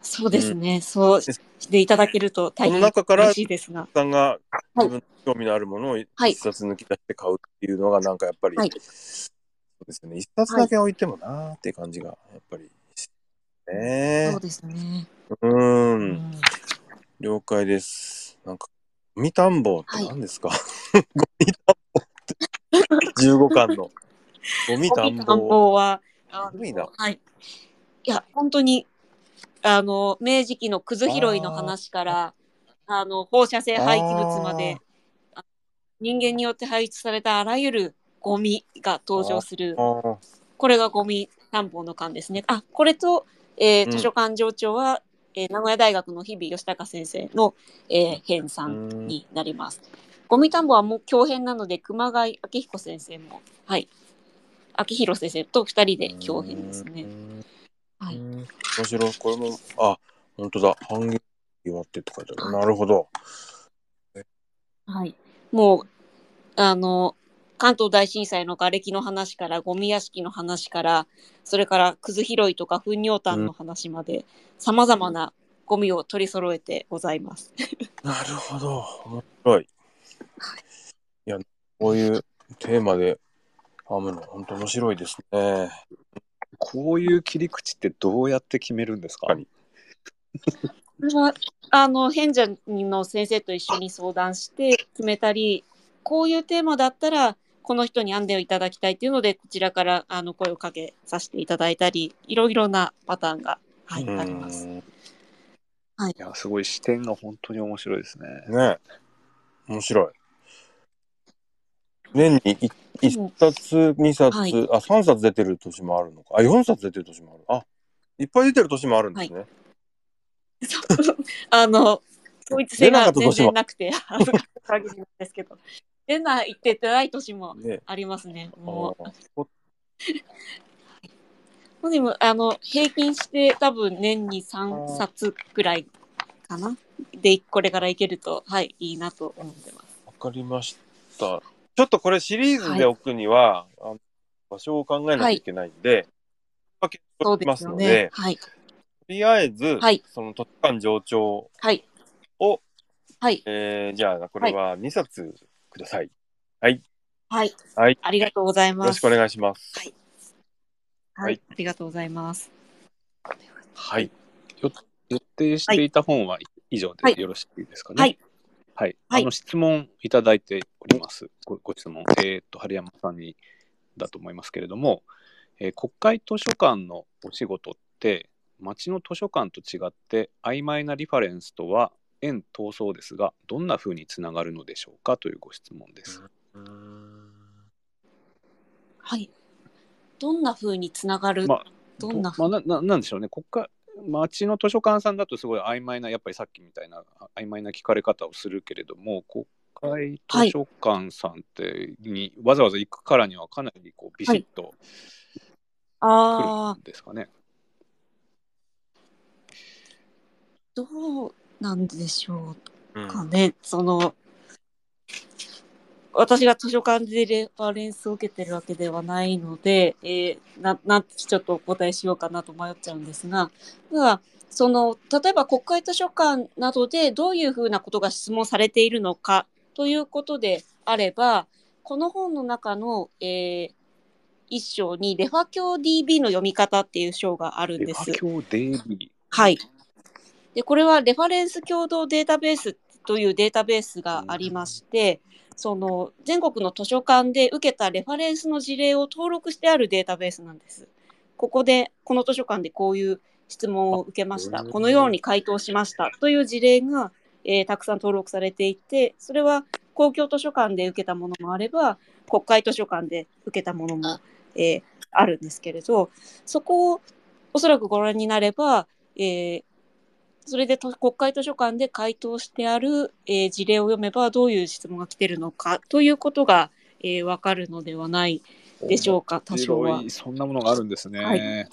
そうですね。そうしていただけると大変中から嬉しいですが。さんがはい自分の興味のあるものを一はい冊抜き出して買うっていうのがなんかやっぱり、はいそうですよね。一冊だけ置いてもなーっていう感じがやっぱりねそうですね。うー。うんん了解です。なんか、ゴミ田んぼって何ですか、ゴミ田んぼって。15巻の。ゴミ田ん田んぼ。ぼは、あすごいなはい。いや、本当に、あの、明治期のくず拾いの話から、あの、放射性廃棄物まで、あ人間によって排出されたあらゆるゴミが登場するこれがゴミ田んぼの巻ですね。あ、これと、えーうん図書館上長は、えー名古屋大学の日々吉高先生の、えー編纂うんになります。ゴミ田んぼはもう教編なので、熊谷明彦先生も、はい。明弘先生と二人で教編ですねう。んはい。うん面白い。これも、あ、本当だ。半減ってって書いてある。なるほど。はい。もう、あの、関東大震災の瓦礫の話から、ゴミ屋敷の話から、それからくず拾いとか糞尿炭の話まで、様々なゴミを取り揃えてございます。なるほど。面白い。いや、こういうテーマで編むの、本当面白いですね。こういう切り口ってどうやって決めるんですか？これは、あの、賢者の先生と一緒に相談して決めたり、こういうテーマだったら、この人に案でをいただきたいというので、こちらからあの声をかけさせていただいたり、いろいろなパターンが、はい、うんあります。いや、すごい視点が本当に面白いですね。ね面白い。年にい一冊、二冊、はいあ、三冊出てる年もあるのか。あ、四冊出てる年もある。あ、いっぱい出てる年もあるんですね。そう あの、統一性が全然なくて、恥ずかしい限りなんですけど、出ないってない年もね。ありますね。あもうー でも、あの、平均して多分年に3冊くらいかな。で、これからいけると、はい、いいなと思ってます。わかりました。ちょっとこれシリーズで置くには、あの場所を考えなきゃいけないんで、まあ検そうで討しますすのよねで。、はい。とりあえず、はいその図書館上長はい。を、はい。えー、じゃあこれは2冊ください。はい。はい。ありがとうございよます。ろしくお願いします。はいははいい。ありがとうございます。はい。予定していた本は以上はいでよろしいですかね？はい。はい。はいあの質問いただいております。ごご質問。えっ、と、春山さんにだと思いますけれども、えー国会図書館のお仕事って町の図書館と違って曖昧なリファレンスとは縁遠そうですがどんなふうにつながるのでしょうかというご質問です。はい。どんな風につながる、まあどんな？まあ、なななんでしょうね国会町の図書館さんだとすごい曖昧なやっぱりさっきみたいなあ曖昧な聞かれ方をするけれども国会図書館さんってにわざわざ行くからにはかなりこうビシッとああ来るんですかね。どうなんでしょうんうかね。その、私が図書館でレファレンスを受けてるわけではないので、えーな、なんてちょっとお答えしようかなと迷っちゃうんですが、ただ、その、例えば国会図書館などでどういうふうなことが質問されているのかということであれば、この本の中の、えー一章にレファ教 DB の読み方っていう章があるんですレフ。ァ教デイビはい。で、これはレファレンス共同データベースというデータベースがありまして、その全国の図書館で受けたレファレンスの事例を登録してあるデータベースなんです。ここで、この図書館でこういう質問を受けました。あこのように回答しましたという事例が、えーたくさん登録されていて、それは公共図書館で受けたものもあれば、国会図書館で受けたものも、えーあるんですけれど、そこをおそらくご覧になれば、えーそれでと国会図書館で回答してある、えー事例を読めばどういう質問が来てるのかということが、えーわかるのではないでしょうか、多少は。そんなものがあるんですね。はい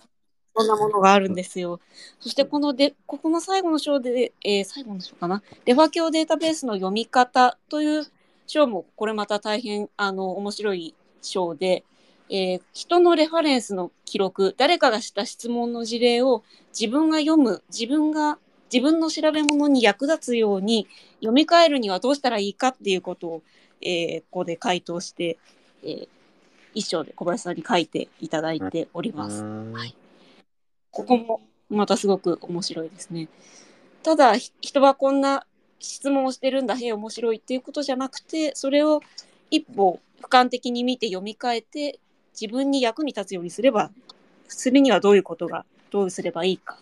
そんなものがあるんですよ。そしてこので、ここの最後の章で、えー最後の章かな。レファ教データベースの読み方という章も、これまた大変、あの、面白い章で、えー人のレファレンスの記録、誰かがした質問の事例を自分が読む、自分が、自分の調べ物に役立つように読み替えるにはどうしたらいいかっていうことを、えーここで回答して、えー一章で小林さんに書いていただいております。はいここもまたすごく面白いですね。ただ、ひ人はこんな質問をしてるんだ、へえ、面白いっていうことじゃなくて、それを一歩俯瞰的に見て読み替えて、自分に役に立つようにすれば、するにはどういうことが、どうすればいいか、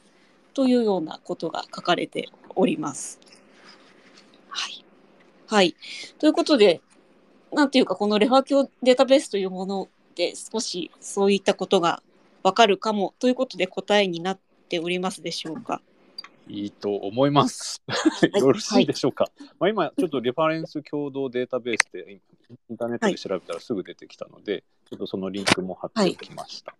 というようなことが書かれております。はい。はい。ということで、なんていうか、このレファ教データベースというもので少しそういったことがわかるかもということで答えになっておりますでしょうか。いいと思います。よろしいでしょうか。まあ、今、ちょっとレファレンス共同データベースでインターネットで調べたらすぐ出てきたので、ちょっとそのリンクも貼っておきました。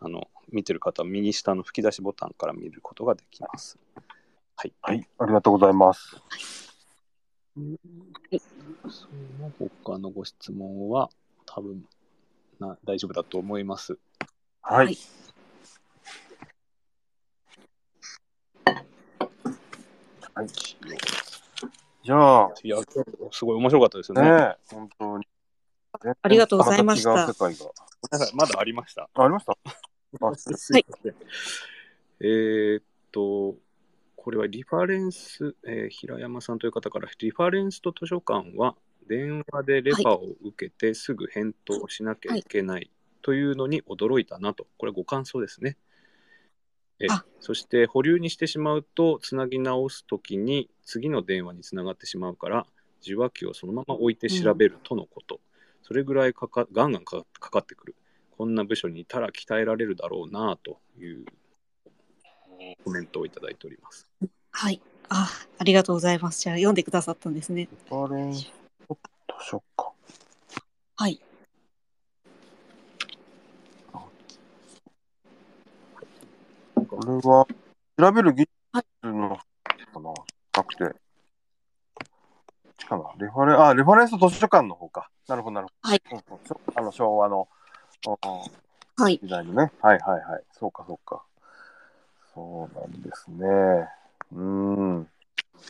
あの見てる方は右下の吹き出しボタンから見ることができます。はい。はい、ありがとうございます。その他のご質問は多分な大丈夫だと思います。はい。はいはい。じゃあ、いや、すごい面白かったですよね。ねえ、本当に。ありがとうございましたまた違う世界が。ごめんなさいまだありました？あありました？あすいませんえーっと、これはリファレンス、えー平山さんという方から、リファレンスと図書館は電話でレファを受けてすぐ返答しなきゃいけないというのに驚いたなと、これご感想ですね。えあそして保留にしてしまうと、つなぎ直すときに次の電話につながってしまうから、受話器をそのまま置いて調べるとのこと。それぐらいかかガンガンかかかってくる。こんな部署にいたら鍛えられるだろうなというコメントをいただいております。はい。あ、ありがとうございます。じゃあ読んでくださったんですね。リファレンス図書館。はい。これは、調べる技術のかななくて。こっちかなレファレン、あ、レファレンス図書館の方か。なるほど、なるほど。はいあの、昭和の、うんはい。時代のね。はいはいはい。そうかそうか。そうなんですね。うーん。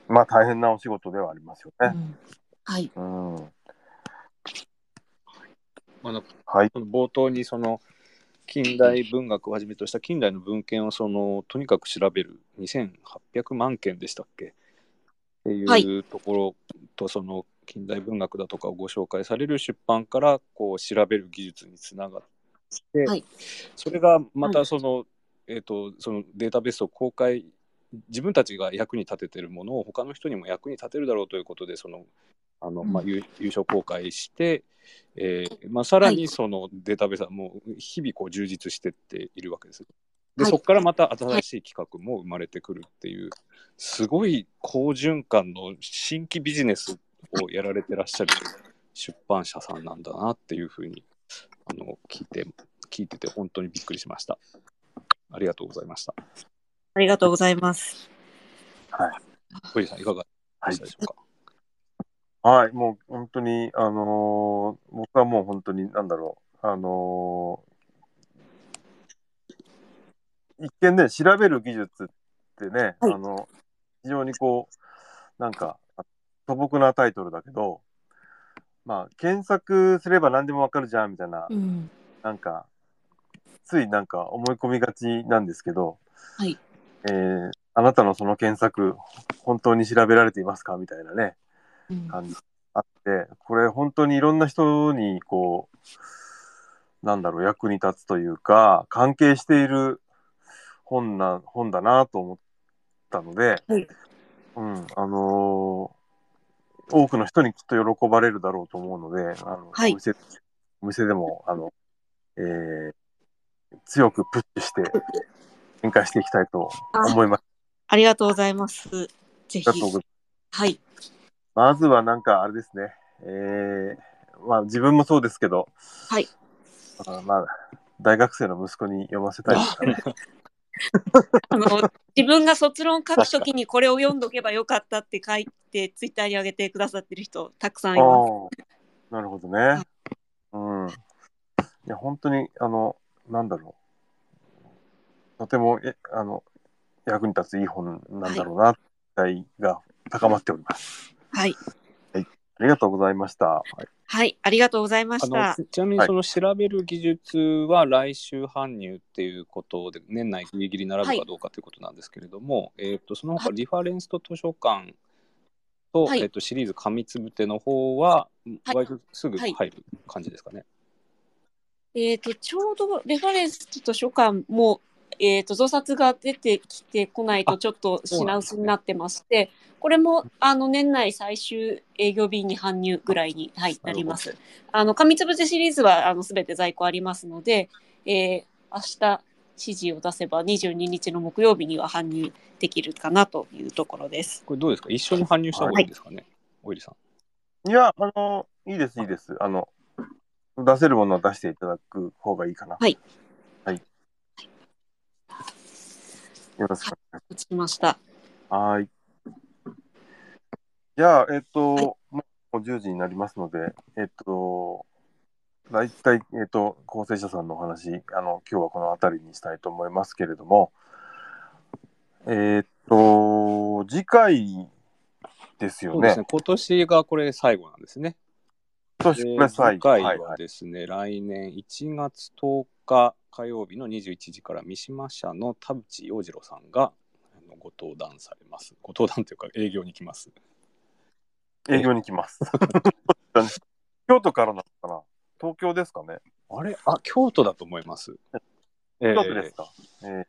まあ大変なお仕事ではありますよね。うんはい。うん。あのはい。その冒頭にその近代文学をはじめとした近代の文献をそのとにかく調べる2800万件でしたっけ？ってはいいうところとその近代文学だとかをご紹介される出版からこう調べる技術につながって、はい。それがまたその,、えー、とそのデータベースを公開自分たちが役に立ててるものを他の人にも役に立てるだろうということでそのあの、まあ、うん優優勝公開して、えーまあ、さらはい。にそのデータベースはもう日々こう充実してっているわけです。で、はい。そこからまた新しい企画も生まれてくるっていう、すごい好循環の新規ビジネスをやられてらっしゃる出版社さんなんだなっていうふうにあの聞いて聞いてて本当にびっくりしました。ありがとうございました。ありがとうございます。小入さんいかがでしたでしょうか？はい、もう本当に、あのー僕はもう本当に、なんだろう、あのー一見ね、調べる技術ってね、はいあの、非常にこう、なんか、素朴なタイトルだけど、まあ、検索すれば何でもわかるじゃん、みたいな、うん。なんか、ついなんか思い込みがちなんですけど、はい。えーあなたのその検索、本当に調べられていますかみたいなね、うん感じあって、これ本当にいろんな人にこう、なんだろう、役に立つというか、関係している本な、本だなと思ったので、はいうん、あのー多くの人にきっと喜ばれるだろうと思うので、あの、はいお店、お店でも、あの、えー強くプッシュして展開していきたいと思います。ありがとうございます。ぜひはい。まずはなんかあれですね、えー、まあ自分もそうですけど、はい。あまあ、大学生の息子に読ませたいですかね。あの自分が卒論書くときにこれを読んどけばよかったって書いてツイッターに上げてくださってる人たくさんいます。なるほどね。うん。いや、本当に、あの、なんだろう。とても、えあの、役に立ついい本なんだろうな、期待が高まっております。はい。ありがとうございました。はい、はい。ありがとうございまあしたの。ちなみにその調べる技術は来週搬入っていうことで年内ギリギリ並ぶかどうかということなんですけれども、えー、とその他はいリファレンスと図書館と,、はいえー、とシリーズ紙つぶての方ははい割とすぐ入る感じですかね。えっ、と、ちょうどレファレンス図書館も、えっ、と、増刷が出てきてこないとちょっと品薄になってまして、これも、あの、年内最終営業日に搬入ぐらいに、はい、なります。あの、紙つぶてシリーズは、あの、すべて在庫ありますので、えー明日、指示を出せば22日の木曜日には搬入できるかなというところです。これどうですか？一緒に搬入した方がいいですかね、おいりさん。いや、あの、いいです、いいです。あの、出せるものは出していただく方がいいかな。はい。はい。よろしくお願いしました。ます。はーい。じゃあ、えっと、はいもう10時になりますので、えっと、大体、えっと、構成者さんのお話、あの、今日はこの辺りにしたいと思いますけれども、えっと、次回ですよねそうですね。今年がこれ最後なんですね。今年これ最次回はいはですね、来年1月10日火曜日の21時から三島社の田淵洋次郎さんがご登壇されます。ご登壇というか営業に来ます。営業に来ます。京都からなのかな？東京ですかね？あれ？あ、京都だと思います。え京都ですか、え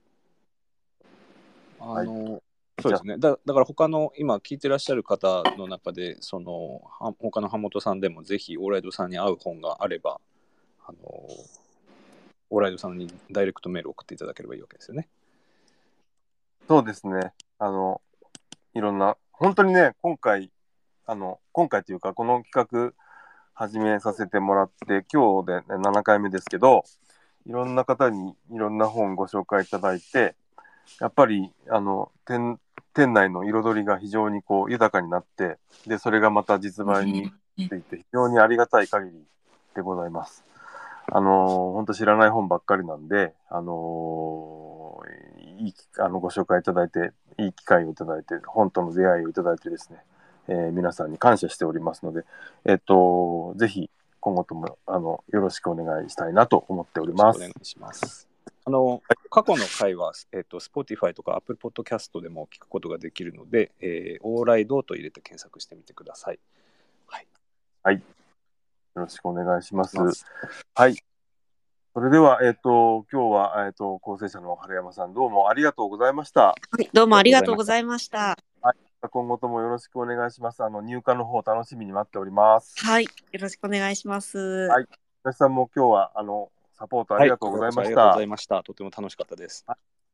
あの、そうですね。だだから他の今聞いてらっしゃる方の中で、そのは他の版元さんでもぜひオーライドさんに合う本があれば、あのオライドさんにダイレクトメールを送っていただければいいわけですよね。そうですね。あの、いろんな、本当にね、今回、あの、今回というか、この企画始めさせてもらって、今日で、ね、7回目ですけど、いろんな方にいろんな本ご紹介いただいて、やっぱり、あの、店店内の彩りが非常にこう豊かになって、で、それがまた実売について非常にありがたい限りでございます。あのー本当知らない本ばっかりなんで、あのーいいあのご紹介いただいて、いい機会をいただいて、本との出会いをいただいてですね、えー皆さんに感謝しておりますので、えっ、と、ぜひ今後ともあのよろしくお願いしたいなと思っておりますお願。いします。あの、過去の回は、えっ、と、Spotify とか Apple Podcast でも聞くことができるので、えー、オーライドと入れて検索してみてください。はい。はい。よろしくお願いします。はい。それでは、えっ、と、今日は、えっ、と、構成者の春山さん、どうもありがとうございました。はい、どうもありがとうございました。今後ともよろしくお願いします。あの、入荷の方、楽しみに待っております。はい、よろしくお願いします。はい皆さんも今日は、あの、サポートありがとうございました。はいありがとうございました。とても楽しかったです。